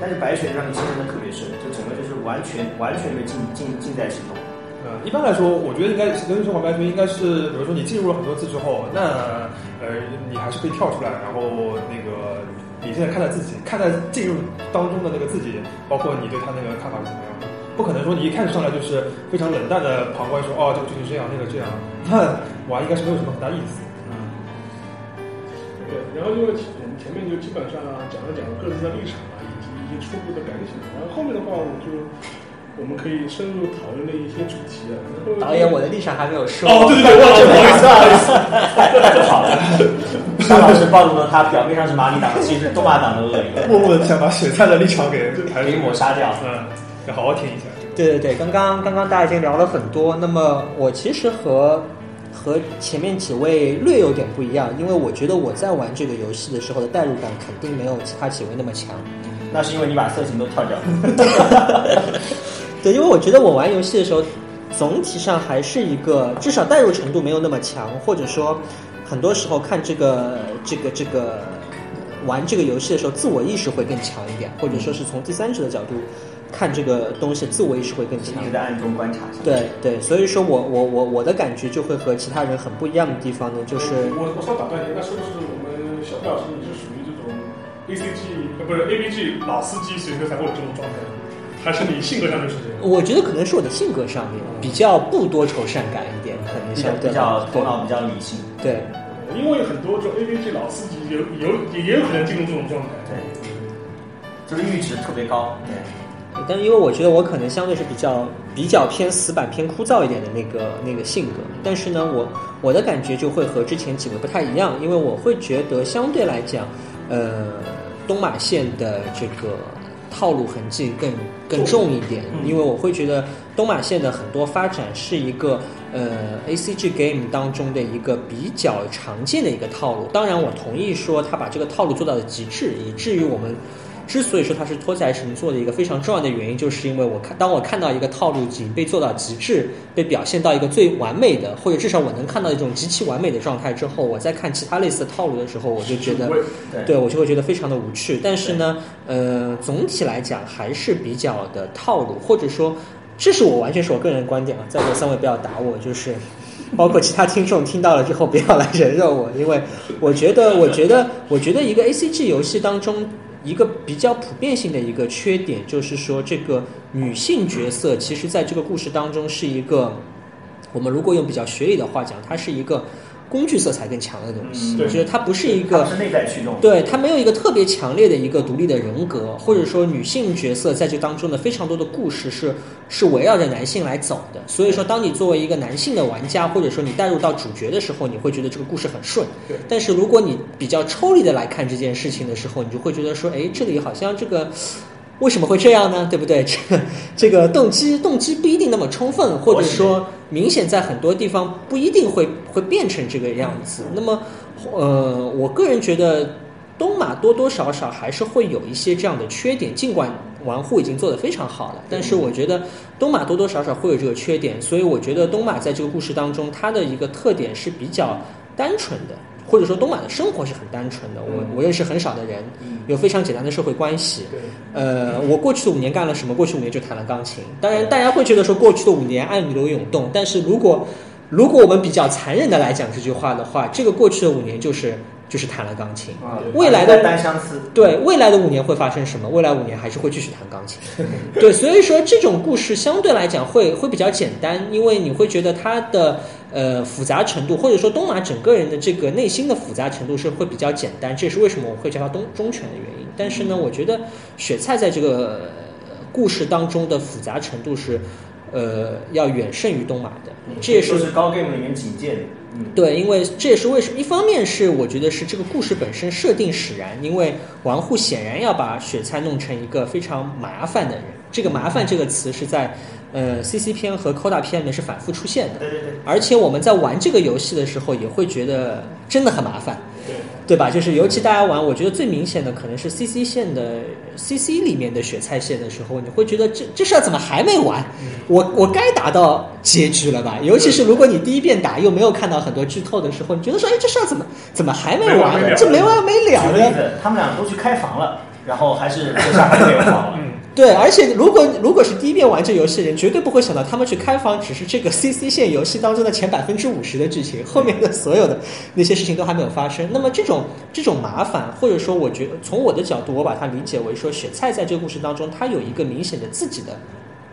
但是白雪让你浸润的特别深，就整个就是完全完全的浸浸浸在其中。一般来说，我觉得应该跟生活白学应该是，比如说你进入了很多次之后，那呃，你还是可以跳出来，然后那个你现在看待自己，看待进入当中的那个自己，包括你对他那个看法是怎么样的。不可能说你一开始上来就是非常冷淡的旁观说，哦，这个剧情这样，那个这样，那玩应该是没有什么很大意思。嗯，对，然后因为我们前面就基本上讲了讲各自的立场啊，以及一些初步的感想，然后后面的话我就我们可以深入讨论的一些主题啊。导演，我的立场还没有说。哦，对对对，不好意思，不好意思。太好了。张老师暴露了他表面上是马里党，其实是东马党的恶意，默默的想把雪菜的立场给排给抹杀掉。嗯，要好好听一下。对对对，刚刚刚刚大家已经聊了很多。那么我其实和和前面几位略有点不一样，因为我觉得我在玩这个游戏的时候的代入感肯定没有其他几位那么强。那是因为你把色情都跳掉了。对，因为我觉得我玩游戏的时候，总体上还是一个至少代入程度没有那么强，或者说很多时候看这个这个这个玩这个游戏的时候，自我意识会更强一点，或者说是从第三者的角度看这个东西，自我意识会更强一。直在暗中观察。对对，所以说我我我我的感觉就会和其他人很不一样的地方呢，就是我我稍打断一下，那是不是我们小毕老师你是属于这种 A C G 呃不是 A B G 老司机，所以说才会有这种状态，还是你性格上就是这样？我觉得可能是我的性格上面比较不多愁善感一点，可能相对比较对头脑比较理性。对。因为很多这种 A B G 老司机有有也也有可能进入这种状态。对，就是阈值特别高。对。但因为我觉得我可能相对是比较比较偏死板、偏枯燥一点的那个那个性格，但是呢，我我的感觉就会和之前几位不太一样，因为我会觉得相对来讲，呃，东马线的这个套路痕迹更更重一点，嗯因为我会觉得东马线的很多发展是一个呃 A C G game 当中的一个比较常见的一个套路。当然，我同意说他把这个套路做到了极致，以至于我们。之所以说它是托载神作的一个非常重要的原因，就是因为我看当我看到一个套路已经被做到极致，被表现到一个最完美的，或者至少我能看到一种极其完美的状态之后，我再看其他类似的套路的时候，我就觉得，对对我就会觉得非常的无趣。但是呢，呃，总体来讲还是比较的套路，或者说，这是我完全是我个人的观点啊，在座三位不要打我，就是。包括其他听众听到了之后，不要来人肉我，因为我觉得，我觉得，我觉得一个 A C G 游戏当中一个比较普遍性的一个缺点，就是说这个女性角色，其实在这个故事当中是一个，我们如果用比较学理的话讲，它是一个工具色彩更强的东西。嗯我觉得它不是一个它是内在驱动。对它没有一个特别强烈的一个独立的人格，或者说女性角色在这当中的非常多的故事是是围绕着男性来走的。所以说，当你作为一个男性的玩家，或者说你带入到主角的时候，你会觉得这个故事很顺对。但是如果你比较抽离的来看这件事情的时候，你就会觉得说，哎，这里好像这个。为什么会这样呢？对不对？这个这个动机动机不一定那么充分，或者说明显在很多地方不一定会会变成这个样子。那么，呃，我个人觉得东马多多少少还是会有一些这样的缺点，尽管玩户已经做得非常好了，但是我觉得东马多多少少会有这个缺点，所以我觉得东马在这个故事当中，它的一个特点是比较单纯的。或者说，东马的生活是很单纯的。我我认识很少的人，有非常简单的社会关系。呃，我过去的五年干了什么？过去五年就弹了钢琴。当然，大家会觉得说过去的五年暗流涌动，但是如果如果我们比较残忍的来讲这句话的话，这个过去的五年就是就是弹了钢琴。啊，未来的单相思，对未来的五年会发生什么？未来五年还是会继续弹钢琴。对，所以说这种故事相对来讲会会比较简单，因为你会觉得它的呃复杂程度，或者说东马整个人的这个内心的复杂程度是会比较简单，这也是为什么我会叫它东忠犬的原因。但是呢，我觉得雪菜在这个呃故事当中的复杂程度是呃要远胜于东马的，这也是是高 game 里面警戒的。嗯，对，因为这也是为什么，一方面是我觉得是这个故事本身设定使然，因为王户显然要把雪菜弄成一个非常麻烦的人，这个“麻烦”这个词是在呃 CC 篇和 Coda 篇里面是反复出现的，对对对，而且我们在玩这个游戏的时候也会觉得真的很麻烦。对，吧？就是尤其大家玩，我觉得最明显的可能是 CC 线的 CC 里面的雪菜线的时候，你会觉得这这事儿怎么还没完？我我该打到结局了吧？尤其是如果你第一遍打又没有看到很多剧透的时候，你觉得说，哎，这事儿怎么怎么还没完？这没完没了呢？举个例子，他们俩都去开房了，然后还是这下还没有房了。对，而且如果如果是第一遍玩这游戏的人，绝对不会想到他们去开房只是这个 CC 线游戏当中的前百分之五十的剧情，后面的所有的那些事情都还没有发生。那么这种这种麻烦，或者说我觉得从我的角度，我把它理解为说，雪菜在这个故事当中，他有一个明显的自己的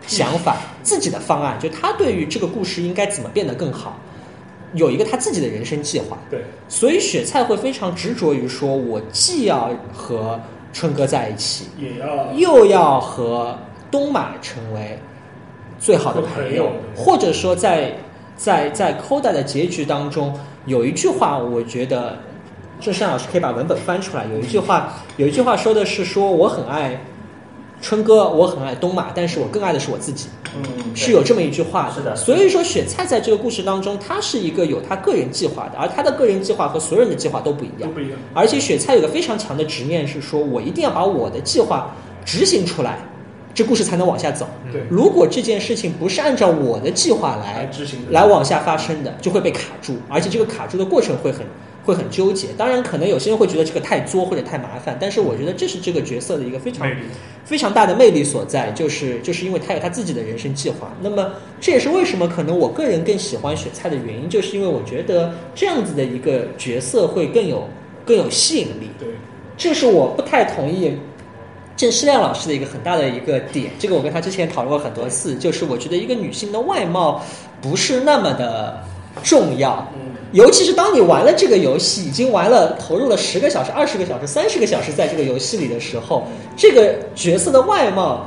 想法、自己的方案，就他对于这个故事应该怎么变得更好，有一个他自己的人生计划。对，所以雪菜会非常执着于说，我既要和春哥在一起，也要又要和东马成为最好的朋友，或者说在在在 Coda 的结局当中，有一句话，我觉得郑山老师可以把文本翻出来。有一句话，有一句话说的是说我很爱春哥，我很爱东马，但是我更爱的是我自己。嗯，是有这么一句话是的所以说雪菜在这个故事当中，他是一个有他个人计划的，而他的个人计划和所有人的计划都不一样。都不一样。而且雪菜有个非常强的执念，是说我一定要把我的计划执行出来，这故事才能往下走。对，如果这件事情不是按照我的计划来来执行来往下发生的，就会被卡住，而且这个卡住的过程会很会很纠结。当然，可能有些人会觉得这个太作或者太麻烦，但是我觉得这是这个角色的一个非常非常大的魅力所在，就是就是因为他有他自己的人生计划。那么这也是为什么可能我个人更喜欢雪菜的原因，就是因为我觉得这样子的一个角色会更有更有吸引力。对，这是我不太同意郑世亮老师的一个很大的一个点。这个我跟他之前讨论过很多次，就是我觉得一个女性的外貌不是那么的重要。嗯，尤其是当你玩了这个游戏，已经玩了投入了十个小时、二十个小时、三十个小时在这个游戏里的时候，这个角色的外貌，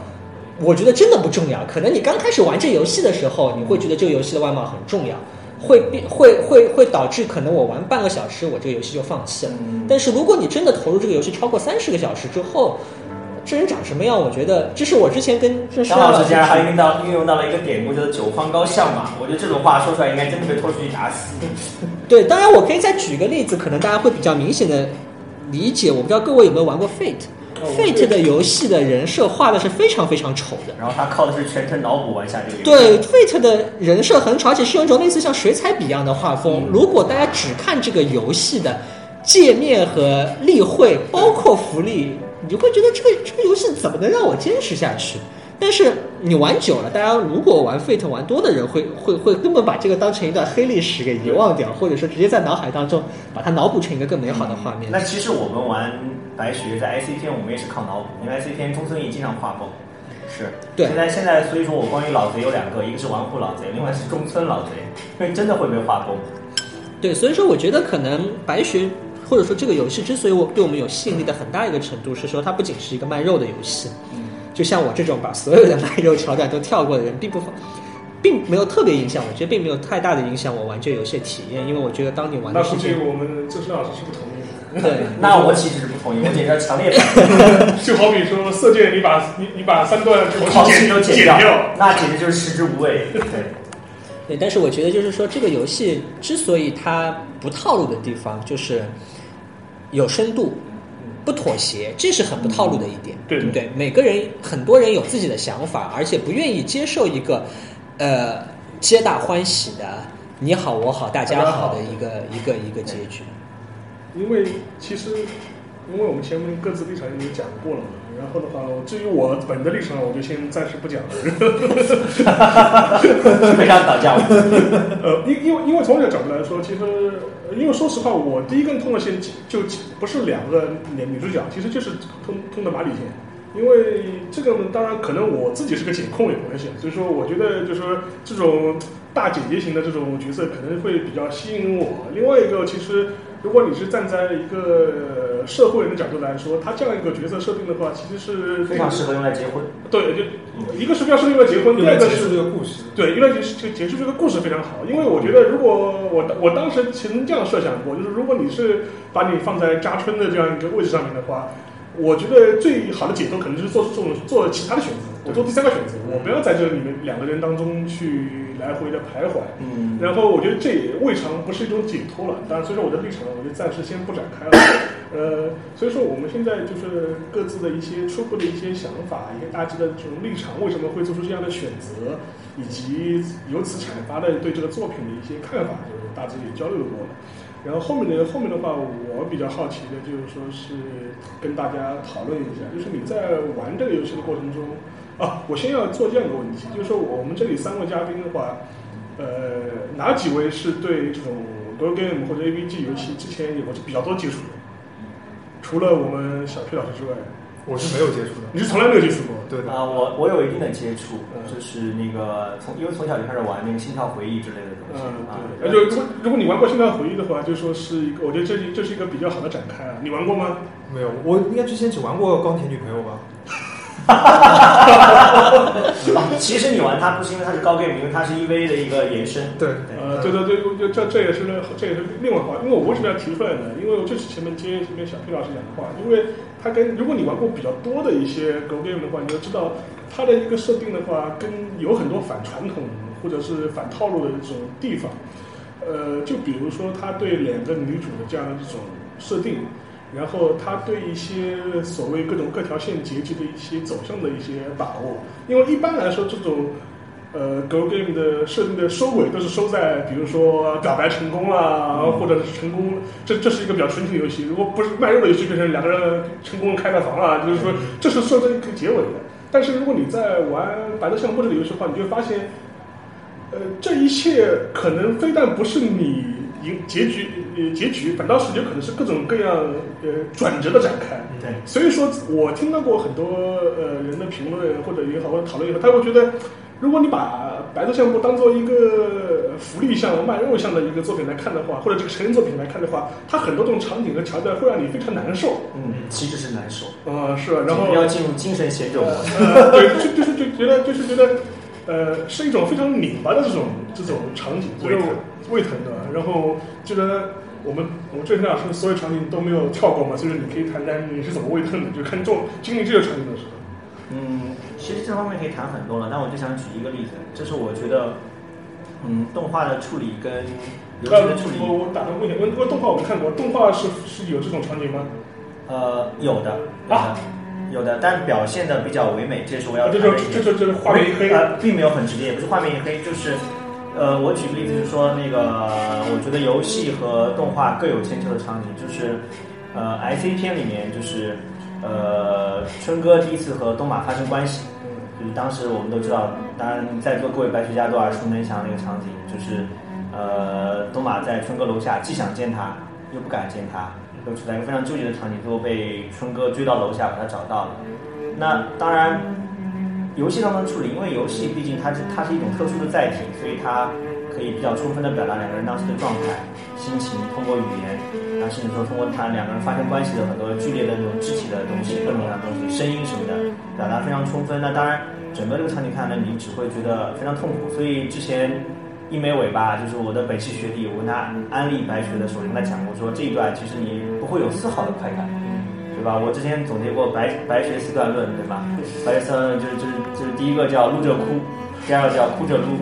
我觉得真的不重要。可能你刚开始玩这游戏的时候，你会觉得这个游戏的外貌很重要，会变会会会导致可能我玩半个小时，我这个游戏就放弃了。但是如果你真的投入这个游戏超过三十个小时之后，这人长什么样，我觉得这是我之前跟张老师竟然还运到运用到了一个典故，叫做“九方高相嘛”。我觉得这种话说出来，应该真的被拖出去打死。对，当然我可以再举个例子，可能大家会比较明显的理解。我不知道各位有没有玩过 Fate。哦 Fate 的游戏的人设画的是非常非常丑的。然后他靠的是全程脑补玩下这个游戏。对 Fate 的人设很丑，而且是用一种类似像水彩笔一样的画风。嗯如果大家只看这个游戏的界面和例会，包括福利，你就会觉得这个这个游戏怎么能让我坚持下去？但是你玩久了，大家如果玩 Fate 玩多的人会会会根本把这个当成一段黑历史给遗忘掉，或者说直接在脑海当中把它脑补成一个更美好的画面。那其实我们玩白雪在 IC 篇，我们也是靠脑补，因为 IC 篇中村义经常画风。是，对现在现在，所以说我关于老贼有两个，一个是玩户老贼，另外是中村老贼，因为真的会被画崩。对，所以说我觉得可能白学或者说这个游戏之所以我对我们有吸引力的很大一个程度是说它不仅是一个卖肉的游戏，就像我这种把所有的卖肉桥段都跳过的人，并不并没有特别影响，我觉得并没有太大的影响我玩这个游戏的体验，因为我觉得当你玩的事情，计我们周深老师是不同意的。对，那我其实是不同意，我简直要强烈反对，就好比说色戒，你把你你把三段头好戏剪都掉，剪掉，那简直就是食之无味。对，对，但是我觉得就是说，这个游戏之所以它不套路的地方，就是有深度，不妥协，这是很不套路的一点，对不对？每个人很多人有自己的想法，而且不愿意接受一个呃皆大欢喜的你好我好大家好的一个一个一个结局。因为其实，因为我们前面各自立场已经讲过了嘛，然后的话，至于我本的立场，我就先暂时不讲了。非常讨价还价。呃，因因为因为从这个角度来说，其实呃因为说实话，我第一根通的线就就不是两个女女主角，其实就是通通的马里线。因为这个，当然可能我自己是个姐控有关系，所以说我觉得就是说这种大姐姐型的这种角色可能会比较吸引我。另外一个，其实如果你是站在一个社会人的角度来说，他这样一个角色设定的话，其实是非常适合用来结婚。对，就一个是比较适合用来结婚，第二个是这个故事。对，因为结结束这个故事非常好，因为我觉得如果我我当时曾这样设想过，就是如果你是把你放在扎春的这样一个位置上面的话，我觉得最好的解脱可能就是做这种做其他的选择，我做第三个选择，我不要在这里面两个人当中去来回的徘徊。嗯，然后我觉得这也未尝不是一种解脱了。当然，所以说我的立场，我就暂时先不展开了。呃，所以说我们现在就是各自的一些初步的一些想法，一些大致的这种立场，为什么会做出这样的选择，以及由此阐发的对这个作品的一些看法，就是大致也交流过了。然后后面的后面的话，我比较好奇的就是说是跟大家讨论一下，就是你在玩这个游戏的过程中，啊，我先要做这样一个问题，就是说我们这里三位嘉宾的话，呃，哪几位是对这种 Go Game 或者 A B G 游戏之前有过比较多接触的？除了我们小 P 老师之外，我是没有接触的。你是从来没有接触过？对的。啊、我我有一定的接触嗯，就是那个从因为从小就开始玩那个心跳回忆之类的东西嗯，啊。对。而且如果如果你玩过《心跳回忆》的话，就说是一个，我觉得这这是一个比较好的展开啊。你玩过吗？没有，我应该之前只玩过钢铁女朋友吧？啊 其实你玩它不是因为它是高 game，因为它是 EV 的一个延伸。对，对呃，对对对，就这这也是这也是另外话，因为我为什么要提出来呢？因为我这是前面接前面小 P 老师讲的话，因为它跟如果你玩过比较多的一些 Go Game 的话，你就知道它的一个设定的话，跟有很多反传统或者是反套路的这种地方。呃，就比如说他对两个女主的这样的这种设定，然后他对一些所谓各种各条线结局的一些走向的一些把握，因为一般来说这种。呃，Go Game 的设定的收尾都是收在，比如说表白成功了，或者是成功，这这是一个比较纯情的游戏。如果不是卖肉的游戏，变成两个人成功开了房了，就是说这是收在一个结尾的。但是如果你在玩白色相簿这个游戏的话，你就会发现，呃，这一切可能非但不是你赢结局，呃，结局反倒是有可能是各种各样呃转折的展开。对，所以说我听到过很多呃人的评论或者也好或者讨论也好，他会觉得，如果你把白色相簿当做一个福利项、卖肉项的一个作品来看的话，或者这个成人作品来看的话，它很多这种场景和桥段会让你非常难受。嗯，其实是难受，啊、是吧？然后不要进入精神险者模式。呃，对，就就是就觉得就是觉得，呃，是一种非常拧巴的这种这种场景，就是胃疼的。然后觉得我们我们这天老师所有场景都没有跳过嘛，就是你可以谈谈你是怎么胃疼的，就看这种经历这个场景的时候。嗯，其实这方面可以谈很多了，但我就想举一个例子，这是我觉得，嗯，动画的处理跟游戏呃的处理，我我打算问一下，因为动画我没看过，动画是是有这种场景吗？呃，有的，有的，啊有的，但表现的比较唯美，这是我要啊，这谈的一点。就这就就是画面一黑。呃，并没有很直接，也不是画面一黑，就是，呃，我举个例子，就是说那个，我觉得游戏和动画各有千秋的场景，就是，呃，I C 片里面就是，呃，春哥第一次和东马发生关系，就是当时我们都知道，当然在座各位白学家都耳熟能详那个场景，就是，呃，东马在春哥楼下既想见他，又不敢见他，都处在一个非常纠结的场景，最后被春哥追到楼下把他找到了。那当然，游戏当中处理，因为游戏毕竟它是它是一种特殊的载体，所以它可以比较充分的表达两个人当时的状态、心情，通过语言，啊，甚至说通过他两个人发生关系的很多剧烈的那种肢体的东西、各种各样的东西、声音什么的，表达非常充分。那当然，整个这个场景看呢，你只会觉得非常痛苦。所以之前一枚尾巴就是我的北汽学弟，我跟他安利白雪的时候，跟他讲过说这一段其实你不会有丝毫的快感。对吧？我之前总结过白白学四段论，对吧？白学四段论就是就是就是第一个叫撸着哭，第二个叫哭着撸，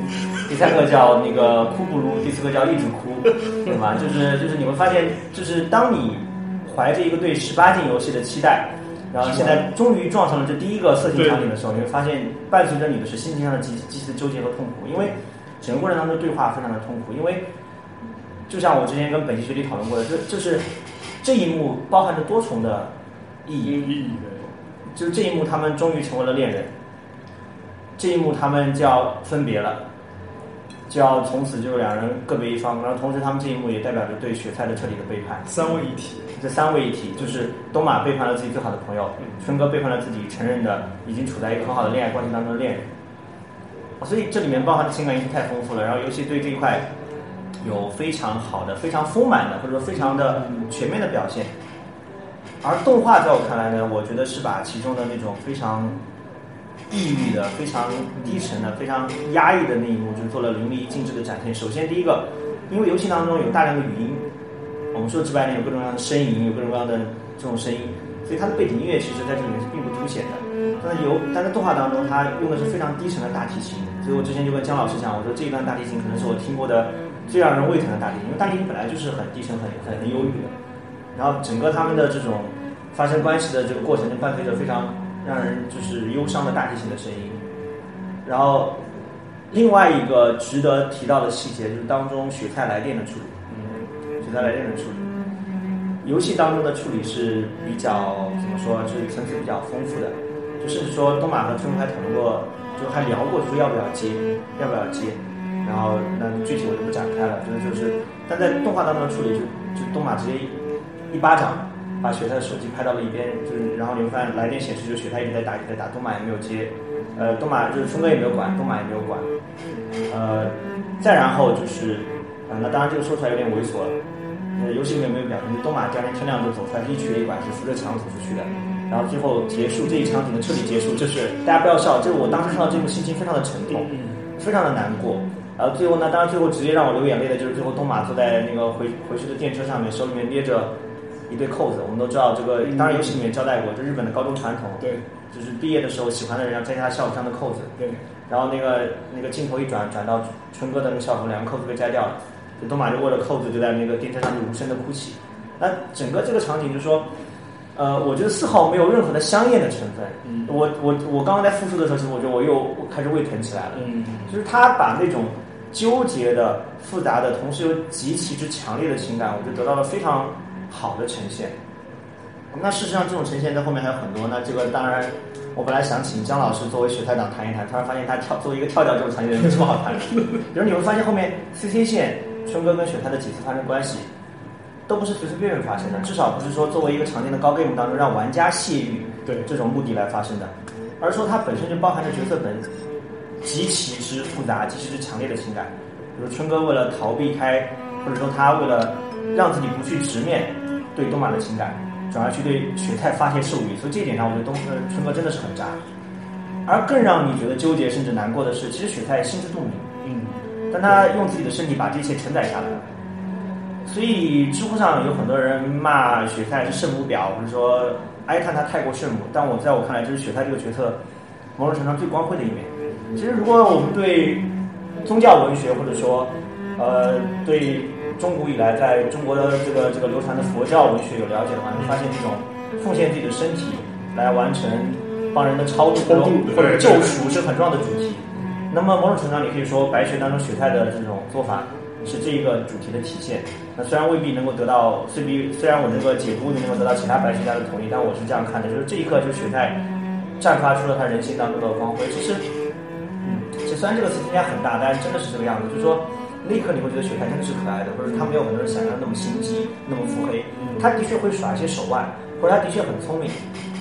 第三个叫那个哭不撸，第四个叫一直哭，对吧？就是就是你会发现，就是当你怀着一个对十八禁游戏的期待，然后现在终于撞上了这第一个色情场景的时候，你会发现伴随着你的是心情上的极极其的纠结和痛苦，因为整个过程当中对话非常的痛苦，因为就像我之前跟本期学弟讨论过的，就就是这一幕包含着多重的。意义，意义的，就是这一幕，他们终于成为了恋人。这一幕，他们就要分别了，就要从此就两人各别一方。然后同时，他们这一幕也代表着对雪菜的彻底的背叛。三位一体，这三位一体就是东马背叛了自己最好的朋友，春哥背叛了自己承认的已经处在一个很好的恋爱关系当中的恋人。所以这里面包含的情感因素太丰富了。然后尤其对这一块有非常好的、非常丰满的，或者说非常的全面的表现。而动画在我看来呢，我觉得是把其中的那种非常抑郁的、非常低沉的、非常压抑的那一幕，就做了淋漓尽致的展现。首先，第一个，因为游戏当中有大量的语音，我们说直白点，有各种各样的呻吟，有各种各样的这种声音，所以它的背景音乐其实在这里面是并不凸显的。但是游，但在动画当中，它用的是非常低沉的大提琴。所以我之前就跟姜老师讲，我说这一段大提琴可能是我听过的最让人胃疼的大提琴，因为大提琴本来就是很低沉、很很很忧郁的。然后整个他们的这种发生关系的这个过程，就伴随着非常让人就是忧伤的大提琴的声音。然后另外一个值得提到的细节就是当中雪菜来电的处理，嗯，雪菜来电的处理，游戏当中的处理是比较怎么说，就是层次比较丰富的，就甚至说东马和春还讨论过，就还聊过说要不要接，要不要接。然后那具体我就不展开了，就是就是，但在动画当中的处理就就东马直接。一巴掌把雪菜的手机拍到了一边，就是然后你会发现来电显示就是雪菜一直在打，一直在打，东马也没有接，呃，东马就是春哥也没有管，东马也没有管，呃，再然后就是，呃，那当然这个说出来有点猥琐了，呃，游戏里面没有表现，就东马第二天天亮就走出来，一瘸一拐是扶着墙走出去的，然后最后结束这一场景的彻底结束，就是大家不要笑，就是我当时看到这幕心情非常的沉痛，非常的难过。然后最后呢，当然最后直接让我流眼泪的就是最后东马坐在那个回回去的电车上面，手里面捏着。一对扣子，我们都知道这个，当然游戏里面交代过，这日本的高中传统，对，就是毕业的时候喜欢的人要摘下他校服上的扣子，对，然后那个那个镜头一转，转到春哥的那个校服，两个扣子被摘掉了，就东马就握着扣子就在那个电车上就无声的哭泣，那整个这个场景就是说，呃，我觉得丝毫没有任何的香艳的成分，嗯，我我我刚刚在复述的时候，其实我觉得我又开始胃疼起来了，嗯，就是他把那种纠结的、复杂的，同时又极其之强烈的情感，我就得到了非常。好的呈现，那事实上这种呈现在后面还有很多。那这个当然，我本来想请姜老师作为雪菜党谈一谈，突然发现他跳作为一个跳跳这种场景没什么好谈的。比如你会发现后面 C C 线春哥跟雪菜的几次发生关系，都不是随随便便发生的，至少不是说作为一个常见的高 game 当中让玩家泄欲对这种目的来发生的，而说它本身就包含着角色本极其之复杂、极其之强烈的情感。比如春哥为了逃避开，或者说他为了让自己不去直面。对东马的情感，转而去对雪菜发泄兽欲，所以这一点上，我觉得东呃春哥真的是很渣。而更让你觉得纠结甚至难过的是，其实雪菜心知肚明，嗯，但他用自己的身体把这一切承载下来了。所以知乎上有很多人骂雪菜是圣母婊，或者说哀叹他太过圣母。但我在我看来，这是雪菜这个角色某种程度上最光辉的一面。其实，如果我们对宗教文学，或者说呃对。中古以来，在中国的这个这个流传的佛教文学有了解的话，你会发现这种奉献自己的身体来完成帮人的超度或者救赎是很重要的主题。那么某种程度上，你可以说白雪当中雪菜的这种做法是这一个主题的体现。那虽然未必能够得到，虽必虽然我能够解读你能够得到其他白学家的同意，但我是这样看的，就是这一刻，就雪菜绽发出了他人性当中的光辉。其实，嗯，其实虽然这个词听起来很大，但是真的是这个样子，就是说。立刻你会觉得雪菜真的是可爱的，或者他没有很多人想象那么心机、那么腹黑。他的确会耍一些手腕，或者他的确很聪明。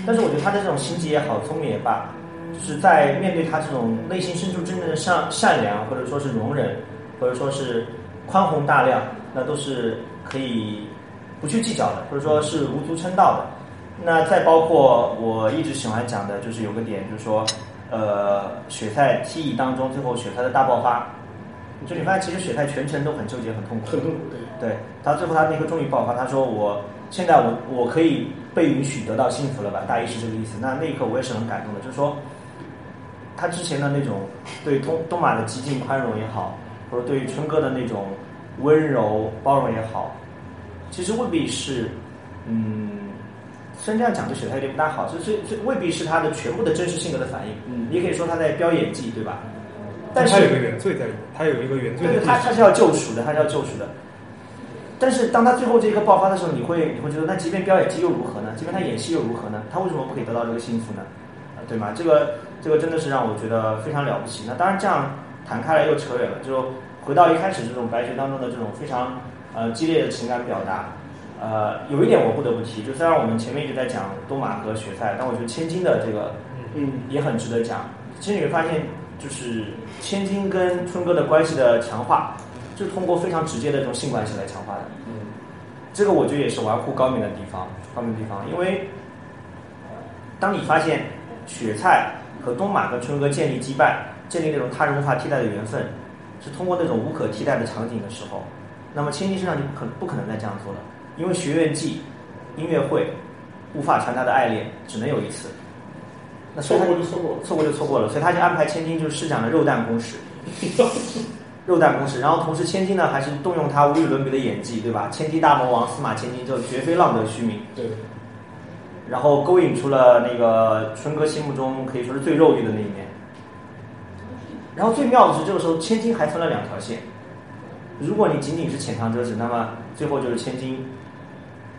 但是我觉得他的这种心机也好，聪明也罢，就是在面对他这种内心深处真正的善善良，或者说是容忍，或者说是宽宏大量，那都是可以不去计较的，或者说是无足称道的。那再包括我一直喜欢讲的，就是有个点，就是说，呃，雪菜 T 役当中最后雪菜的大爆发，就你发现其实雪菜全程都很纠结、很痛苦，很痛苦，对，对他最后他那刻终于爆发，他说我现在我我可以被允许得到幸福了吧？大意是这个意思。那那一刻我也是很感动的，就是说他之前的那种对东东马的极尽宽容也好，或者对于春哥的那种温柔包容也好，其实未必是嗯。虽然这样讲对雪菜有点不大好，就是这未必是他的全部的真实性格的反应。嗯你也可以说他在飙演技，对吧？但是他有一个原罪在里面，他有一个原罪对。他他是要救赎的，他是要救赎的。但是当他最后这一个爆发的时候，你会你会觉得，那即便飙演技又如何呢？即便他演戏又如何呢？他为什么不可以得到这个幸福呢？啊，对吗？这个这个真的是让我觉得非常了不起。那当然这样谈开来又扯远了，就回到一开始这种白雪当中的这种非常呃激烈的情感表达。呃，有一点我不得不提，就虽然我们前面一直在讲东马和雪菜，但我觉得千金的这个嗯，也很值得讲。其实你会发现，就是千金跟春哥的关系的强化，就通过非常直接的这种性关系来强化的。嗯，这个我觉得也是玩酷高明的地方，高明地方。因为当你发现雪菜和东马跟春哥建立羁绊，建立那种他人无法替代的缘分，是通过那种无可替代的场景的时候，那么千金身上就不可不可能再这样做了，因为学院季、音乐会无法传达的爱恋只能有一次。那所错过就错过了，错过就错过了，所以他就安排千金就是施展了肉弹攻势，肉弹攻势，然后同时千金呢还是动用他无与伦比的演技，对吧？千金大魔王司马千金就绝非浪得虚名，对，然后勾引出了那个春哥心目中可以说是最肉欲的那一面。然后最妙的是，这个时候千金还分了两条线。如果你仅仅是浅尝辄止，那么最后就是千金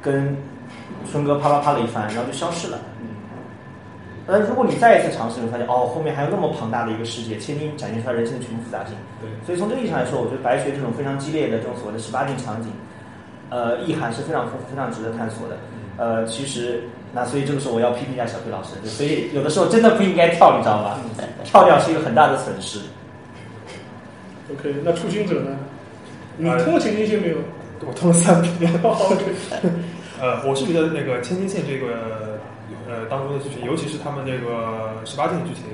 跟春哥啪啪啪了一番，然后就消失了。呃，如果你再一次尝试，你会发现哦，后面还有那么庞大的一个世界，千金展现出来人生的全部复杂性。对，所以从这个意义上来说，我觉得白雪这种非常激烈的这种所谓的十八禁场景，呃，意涵是非常丰富、非常值得探索的。呃，其实那所以这个时候我要批评一下小 P 老师，所以有的时候真的不应该跳，你知道吗？跳掉是一个很大的损失。OK，那初心者呢？你呃通过前进线没有？我通了三遍。呃，我是觉得那个千金线这个呃当中的剧情，尤其是他们这个十八禁的剧情，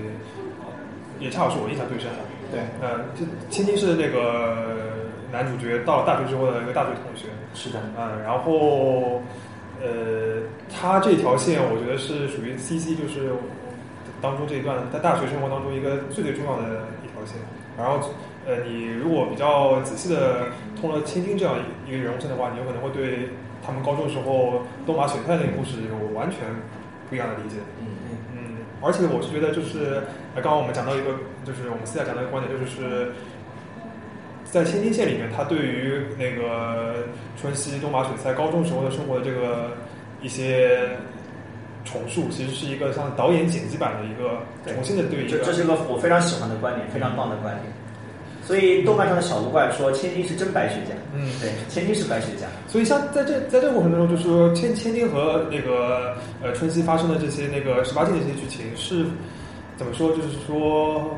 也恰好是我印象最深的。对，呃，这千金是那个男主角到了大学之后的一个大学同学，是的，嗯，然后呃，他这条线我觉得是属于 CC，就是当中这一段在大学生活当中一个最最重要的一条线。然后呃，你如果比较仔细的通了千金这样一个人物线的话，你有可能会对他们高中时候东马选菜那个故事有完全不一样的理解。嗯嗯嗯，而且我是觉得就是，呃，刚刚我们讲到一个，就是我们私下讲到一个观点，就是在千金线里面，他对于那个春熙、东马选菜高中时候的生活的这个一些重塑，其实是一个像导演剪辑版的一个重新的对一个这这是个我非常喜欢的观点，非常棒的观点。所以豆瓣上的小卢怪说千金是真白雪家，嗯对，千金是白雪家。所以像在这在这个过程当中，就是说千千金和那个呃春熙发生的这些那个十八禁的这些剧情是怎么说？就是说，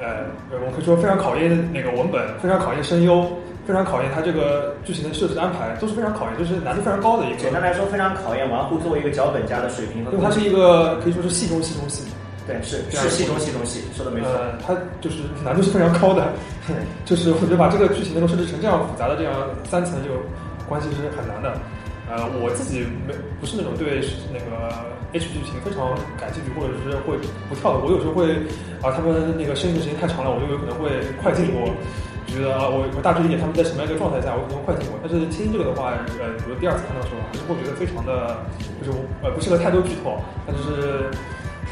呃，我们可以说非常考验那个文本，非常考验声优，非常考验他这个剧情的设置安排，都是非常考验，就是难度非常高的一个。简单来说，非常考验玩户作为一个脚本家的水平和。因为它是一个可以说是戏中戏中戏，对，是是戏中戏中戏，说的没错。呃，它就是难度是非常高的，就是我觉得把这个剧情能够设置成这样复杂的这样三层这个关系是很难的。呃，我自己没不是那种对那个 H 剧情非常感兴趣，或者是会不跳的。我有时候会啊，他们那个声音的时间太长了，我就有可能会快进过。觉得啊，我我大致理解他们在什么样一个状态下，我可能快进过。但是听这个的话，呃，比如第二次看到的时候，还是会觉得非常的，就是呃不适合太多剧透，但是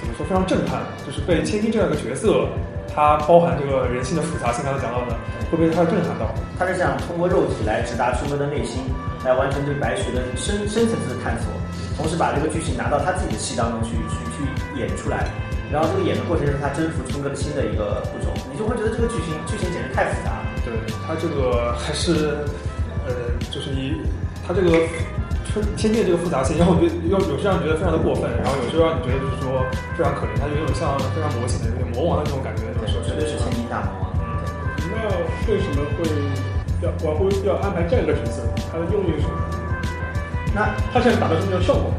怎么说非常震撼，就是被千金这样一个角色，它包含这个人性的复杂性，刚才讲到的，会被它震撼到。他是想通过肉体来直达春哥的内心，来完成对白雪的深深层次的探索，同时把这个剧情拿到他自己的戏当中去去去演出来。然后这个演的过程是他征服春哥的新的一个步骤，你就会觉得这个剧情剧情简直太复杂了。对他这个还是，呃，就是你他这个春千金的这个复杂性，然后我觉得有有时让你觉得非常的过分，然后有时候让你觉得就是说非常可怜，它有一种像非常魔性的有点魔王的那种感觉那种设。绝对是千金大魔王。那为什么会要王辉要安排这样一个角色？他的用意是什么？那他现在打的什么样的效果？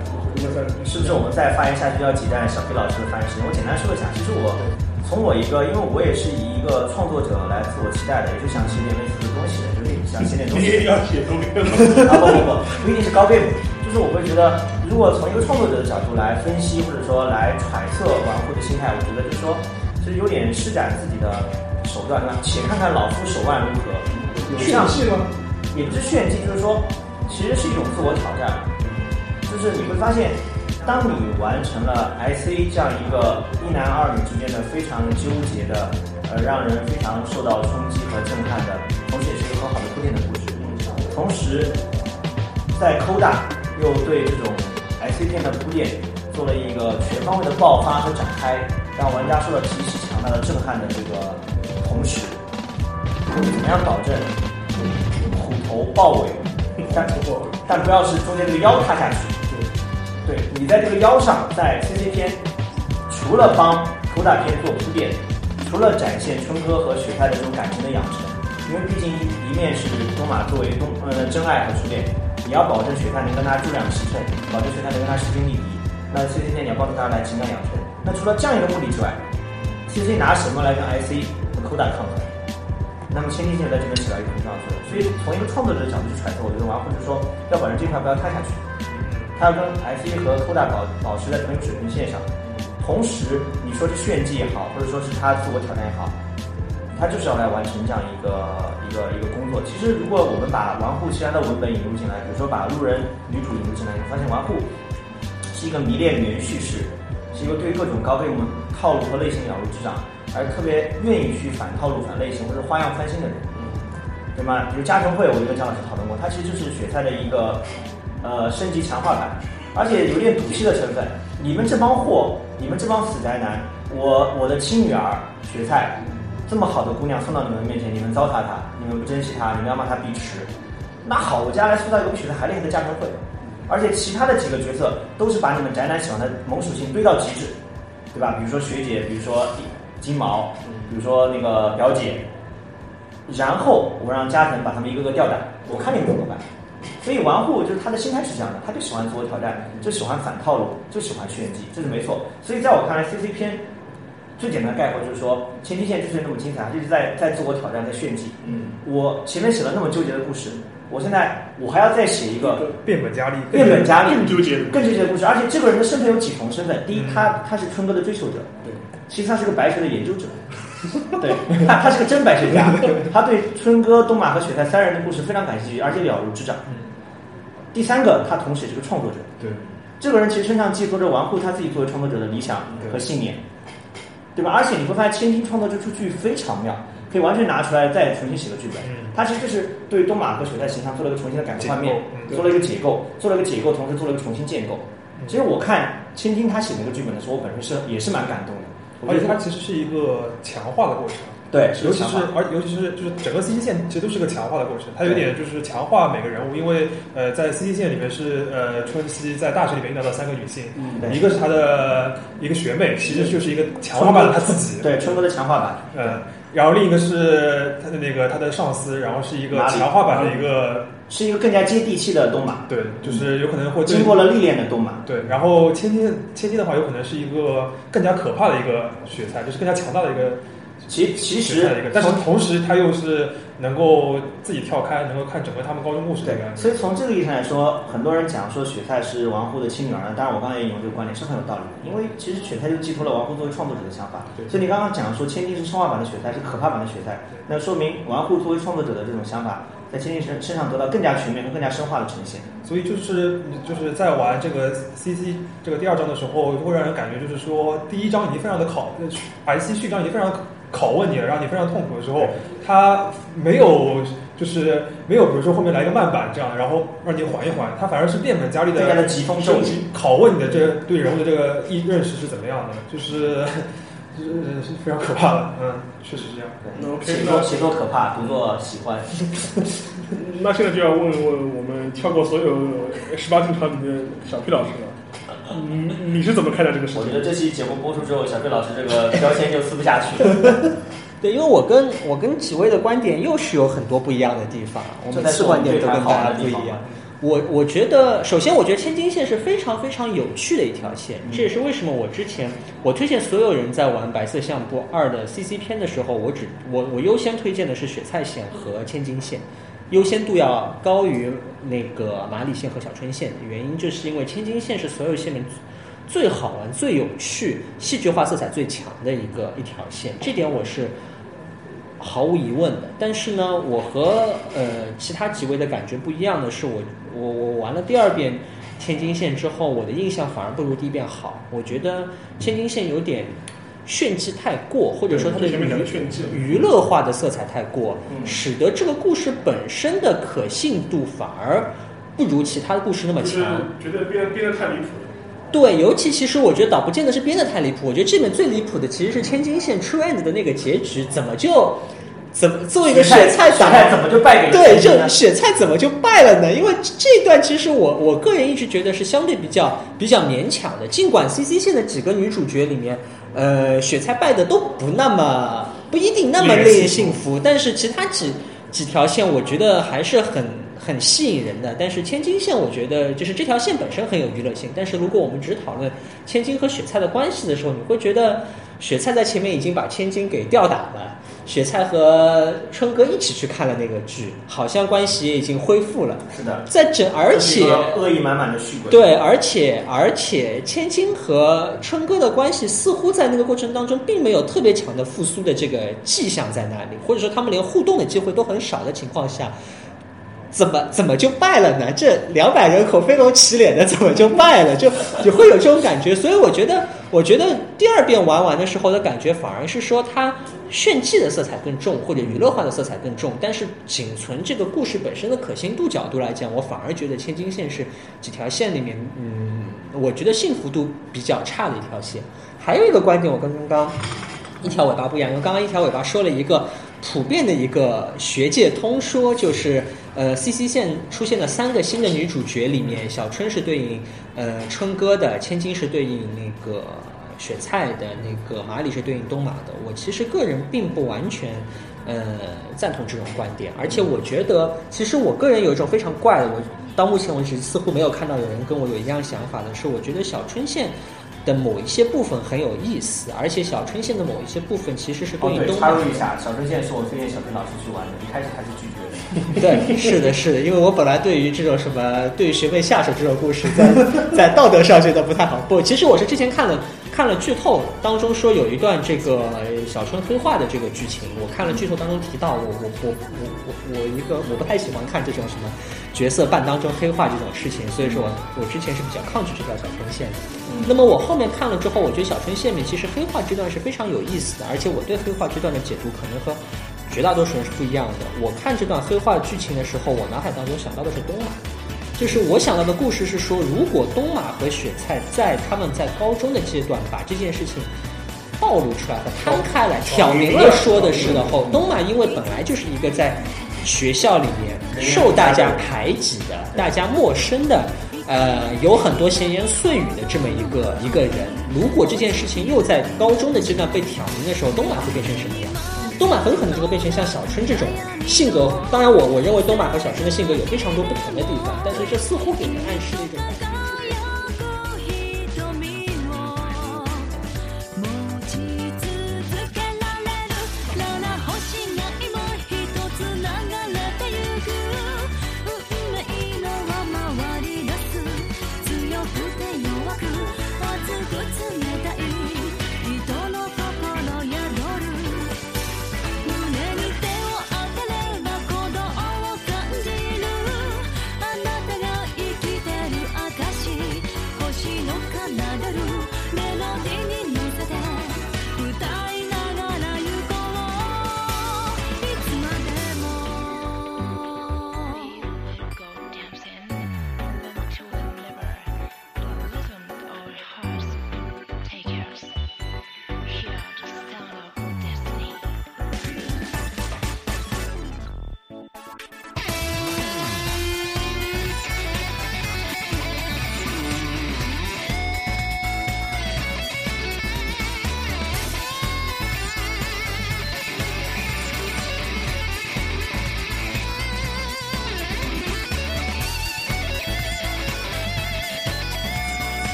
是不是我们再发言下去要挤占小 K 老师的发言时间？我简单说一下，其实我从我一个，因为我也是以一个创作者来自我期待的，也就想写点类似的东西，就是想写点东西。你也要写东西？啊不不不，不一定是高倍率，就是我会觉得，如果从一个创作者的角度来分析，或者说来揣测玩户的心态，我觉得就是说，其实有点施展自己的手段，对吧？且看看老夫手腕如何，有这样气吗？也不是炫技，就是说，其实是一种自我挑战。就是你会发现，当你完成了 S C 这样一个一男二女之间的非常纠结的，呃，让人非常受到冲击和震撼的，同时也是一个很好的铺垫的故事。同时，在 Coda 又对这种 IC 片的铺垫做了一个全方位的爆发和展开，让玩家受到极其强大的震撼的这个同时，怎么样保证虎头豹尾，但不过但不要是中间这个腰塌下去。对你在这个腰上，在 CC 片，除了帮 Coda 片做铺垫，除了展现春哥和雪菜的这种感情的养成，因为毕竟一面是东马作为东呃真爱和初恋，你要保证雪菜能跟他质量齐称，保证雪菜能跟他势均力敌。那 CC 片你要帮助他来情感养成。那除了这样一个目的之外，CC 拿什么来跟 IC 和 Coda 抗衡？那么千金线在这边起到一个很重要的作用。所以从一个创作者的角度去揣测，我觉得玩户就说要保证这块不要塌下去。他要跟 IC 和 Coda 保保持在同一个水平线上，同时你说是炫技也好，或者说是他自我挑战也好，他就是要来完成这样一个一个一个工作。其实如果我们把玩户其他的文本引入进来，比如说把路人女主引入进来，你发现玩户是一个迷恋原叙事，是一个对各种高倍我们套路和类型了如指掌，而特别愿意去反套路、反类型或者花样翻新的人，对吗？比如家庭会，我就跟张老师讨论过，它其实就是雪菜的一个。呃，升级强化版，而且有点赌气的成分。你们这帮货，你们这帮死宅男，我我的亲女儿雪菜，这么好的姑娘送到你们面前，你们糟蹋她，你们不珍惜她，你们要骂她逼池。那好，我接下来塑造一个比雪菜还厉害的加成会，而且其他的几个角色都是把你们宅男喜欢的萌属性堆到极致，对吧？比如说学姐，比如说金毛，比如说那个表姐，然后我让加藤把他们一个个吊打，我看你们怎么办。所以玩户就是他的心态是这样的，他就喜欢自我挑战，就喜欢反套路，就喜欢炫技，这是没错。所以在我看来，CC 片最简单的概括就是说，前提线之所以那么精彩，就是在在自我挑战，在炫技。嗯，我前面写了那么纠结的故事，我现在我还要再写一个变本加厉，变本加厉、更纠结的更纠结的故事。而且这个人的身份有几重身份：第一，他他是春哥的追求者；对，其实他是个白学的研究者。对，他他是个真白学家，他对春哥、东马和雪菜三人的故事非常感兴趣，而且了如指掌。第三个，他同时也是个创作者。对，这个人其实身上寄托着玩户他自己作为创作者的理想和信念，对吧？而且你会发现，千金创作这出剧非常妙，可以完全拿出来再重新写个剧本。嗯他其实就是对东马和雪菜形象做了一个重新的改头换面做了一个解构，做了一个解构，同时做了一个重新建构。其实我看千金他写那个剧本的时候，我本身是也是蛮感动的。我而且它其实是一个强化的过程。对，尤其是而尤其是就是整个 CC 线其实都是个强化的过程，它有点就是强化每个人物，因为呃在 CC 线里面是呃春熙在大学里面遇到的三个女性，嗯一个是她的一个学妹，其实就是一个强化版的她自己，对春哥的强化版，呃，然后另一个是她的那个她的上司，然后是一个强化版的一个是一个更加接地气的东马，对，就是有可能会经过了历练的东马。对，然后千金千金的话，有可能是一个更加可怕的一个雪菜，就是更加强大的一个其其实但是同时他又是能够自己跳开，能够看整个他们高中故事的所以从这个意义上来说，很多人讲说雪菜是王户的亲女儿，当然我刚才也引用这个观点是很有道理的，因为其实雪菜就寄托了王户作为创作者的想法。对所以你刚刚讲说千金是生化版的雪菜，是可怕版的雪菜，那说明王户作为创作者的这种想法，在千金身身上得到更加全面和更加深化的呈现。所以就是就是在玩这个 CC 这个第二章的时候，会让人感觉就是说，第一章已经非常的考呃 IC 序章已经非常拷问你了，让你非常痛苦的时候，他没有就是没有比如说后面来一个慢板这样，然后让你缓一缓，他反而是变本加厉的更加的疾风骤雨升级，拷问你的这个对人物的这个意认识是怎么样的，就是是是是非常可怕的，嗯，确实是这样。那 OK，写作写作可怕，读作喜欢。那现在就要问问我们跳过所有十八禁场里面小 P 老师了，你你是怎么看待这个事情？我觉得这期节目播出之后，小 P 老师这个标签就撕不下去了。对，因为我跟我跟几位的观点又是有很多不一样的地方，我每次观点都跟大家不一样。我我觉得，首先我觉得千金线是非常非常有趣的一条线，这也是为什么我之前我推荐所有人在玩白色相簿二的 CC 篇的时候，我只我我优先推荐的是雪菜线和千金线，优先度要高于那个马里线和小春线的原因，就是因为千金线是所有线里面最好玩、最有趣、戏剧化色彩最强的一个一条线，这点我是。毫无疑问的，但是呢，我和呃其他几位的感觉不一样的是，我我我玩了第二遍天津线之后，我的印象反而不如第一遍好。我觉得天津线有点炫技太过，或者说它的前面讲的炫技，娱乐化的色彩太过，使得这个故事本身的可信度反而不如其他的故事那么就是强。觉得编编的太离谱了。对，尤其其实我觉得倒不见得是编的太离谱，我觉得这本最离谱的其实是千金线 True End 的那个结局，怎么就怎么做一个雪菜党，雪菜怎么就败给对，千金呢这雪菜怎么就败了呢？因为这一段其实我我个人一直觉得是相对比较比较勉强的，尽管 CC 线的几个女主角里面，呃，雪菜败的都不那么不一定那么令人信服，但是其他几几条线我觉得还是很很吸引人的。但是千金线我觉得就是这条线本身很有娱乐性，但是如果我们只讨论千金和雪菜的关系的时候，你会觉得雪菜在前面已经把千金给吊打了。雪菜和春哥一起去看了那个剧，好像关系也已经恢复了。是的，在整，而且恶意满满的续鬼。对，而且而且千金和春哥的关系似乎在那个过程当中并没有特别强的复苏的这个迹象在那里，或者说他们连互动的机会都很少的情况下。怎么怎么就败了呢？这两百人口飞龙起脸的 怎么就败了？就就会有这种感觉。所以我觉得，我觉得第二遍玩完的时候的感觉，反而是说它炫技的色彩更重，或者娱乐化的色彩更重。但是仅从这个故事本身的可信度角度来讲，我反而觉得千金线是几条线里面，嗯，我觉得幸福度比较差的一条线。还有一个观点，我跟刚刚一条尾巴不一样，因为刚刚一条尾巴说了一个普遍的一个学界通说，就是呃，CC 线出现了三个新的女主角，里面小春是对应呃春哥的，千金是对应那个雪菜的，那个马里是对应东马的。我其实个人并不完全。呃，赞同这种观点，而且我觉得，其实我个人有一种非常怪的，我到目前为止似乎没有看到有人跟我有一样想法的是，我觉得小春线的某一些部分很有意思，而且小春线的某一些部分其实是哦对，对应东马插入一下，小春线是我推荐小春老师去玩的，一开始他是拒绝的。对，是的，是的，因为我本来对于这种什么对于学妹下手这种故事，在 在道德上觉得不太好。不，其实我是之前看了看了剧透当中说有一段这个小春黑化的这个剧情，我看了剧透当中提到，我我我我我我一个我不太喜欢看这种什么角色扮当中黑化这种事情，所以说我 我之前是比较抗拒这条小春线的。那么我后面看了之后，我觉得小春线面其实黑化这段是非常有意思的，而且我对黑化这段的解读可能和绝大多数人是不一样的。我看这段黑化剧情的时候，我脑海当中想到的是东马，就是我想到的故事是说，如果东马和雪菜在他们在高中的阶段把这件事情暴露出来和摊开来，挑明了说的时候，东马因为本来就是一个在学校里面受大家排挤的、大家陌生的。呃，有很多闲言碎语的这么一个一个人，如果这件事情又在高中的阶段被挑明的时候，东马会变成什么样？东马很可能就会变成像小春这种性格。当然我，我认为东马和小春的性格有非常多不同的地方，但是这似乎给人暗示了一种。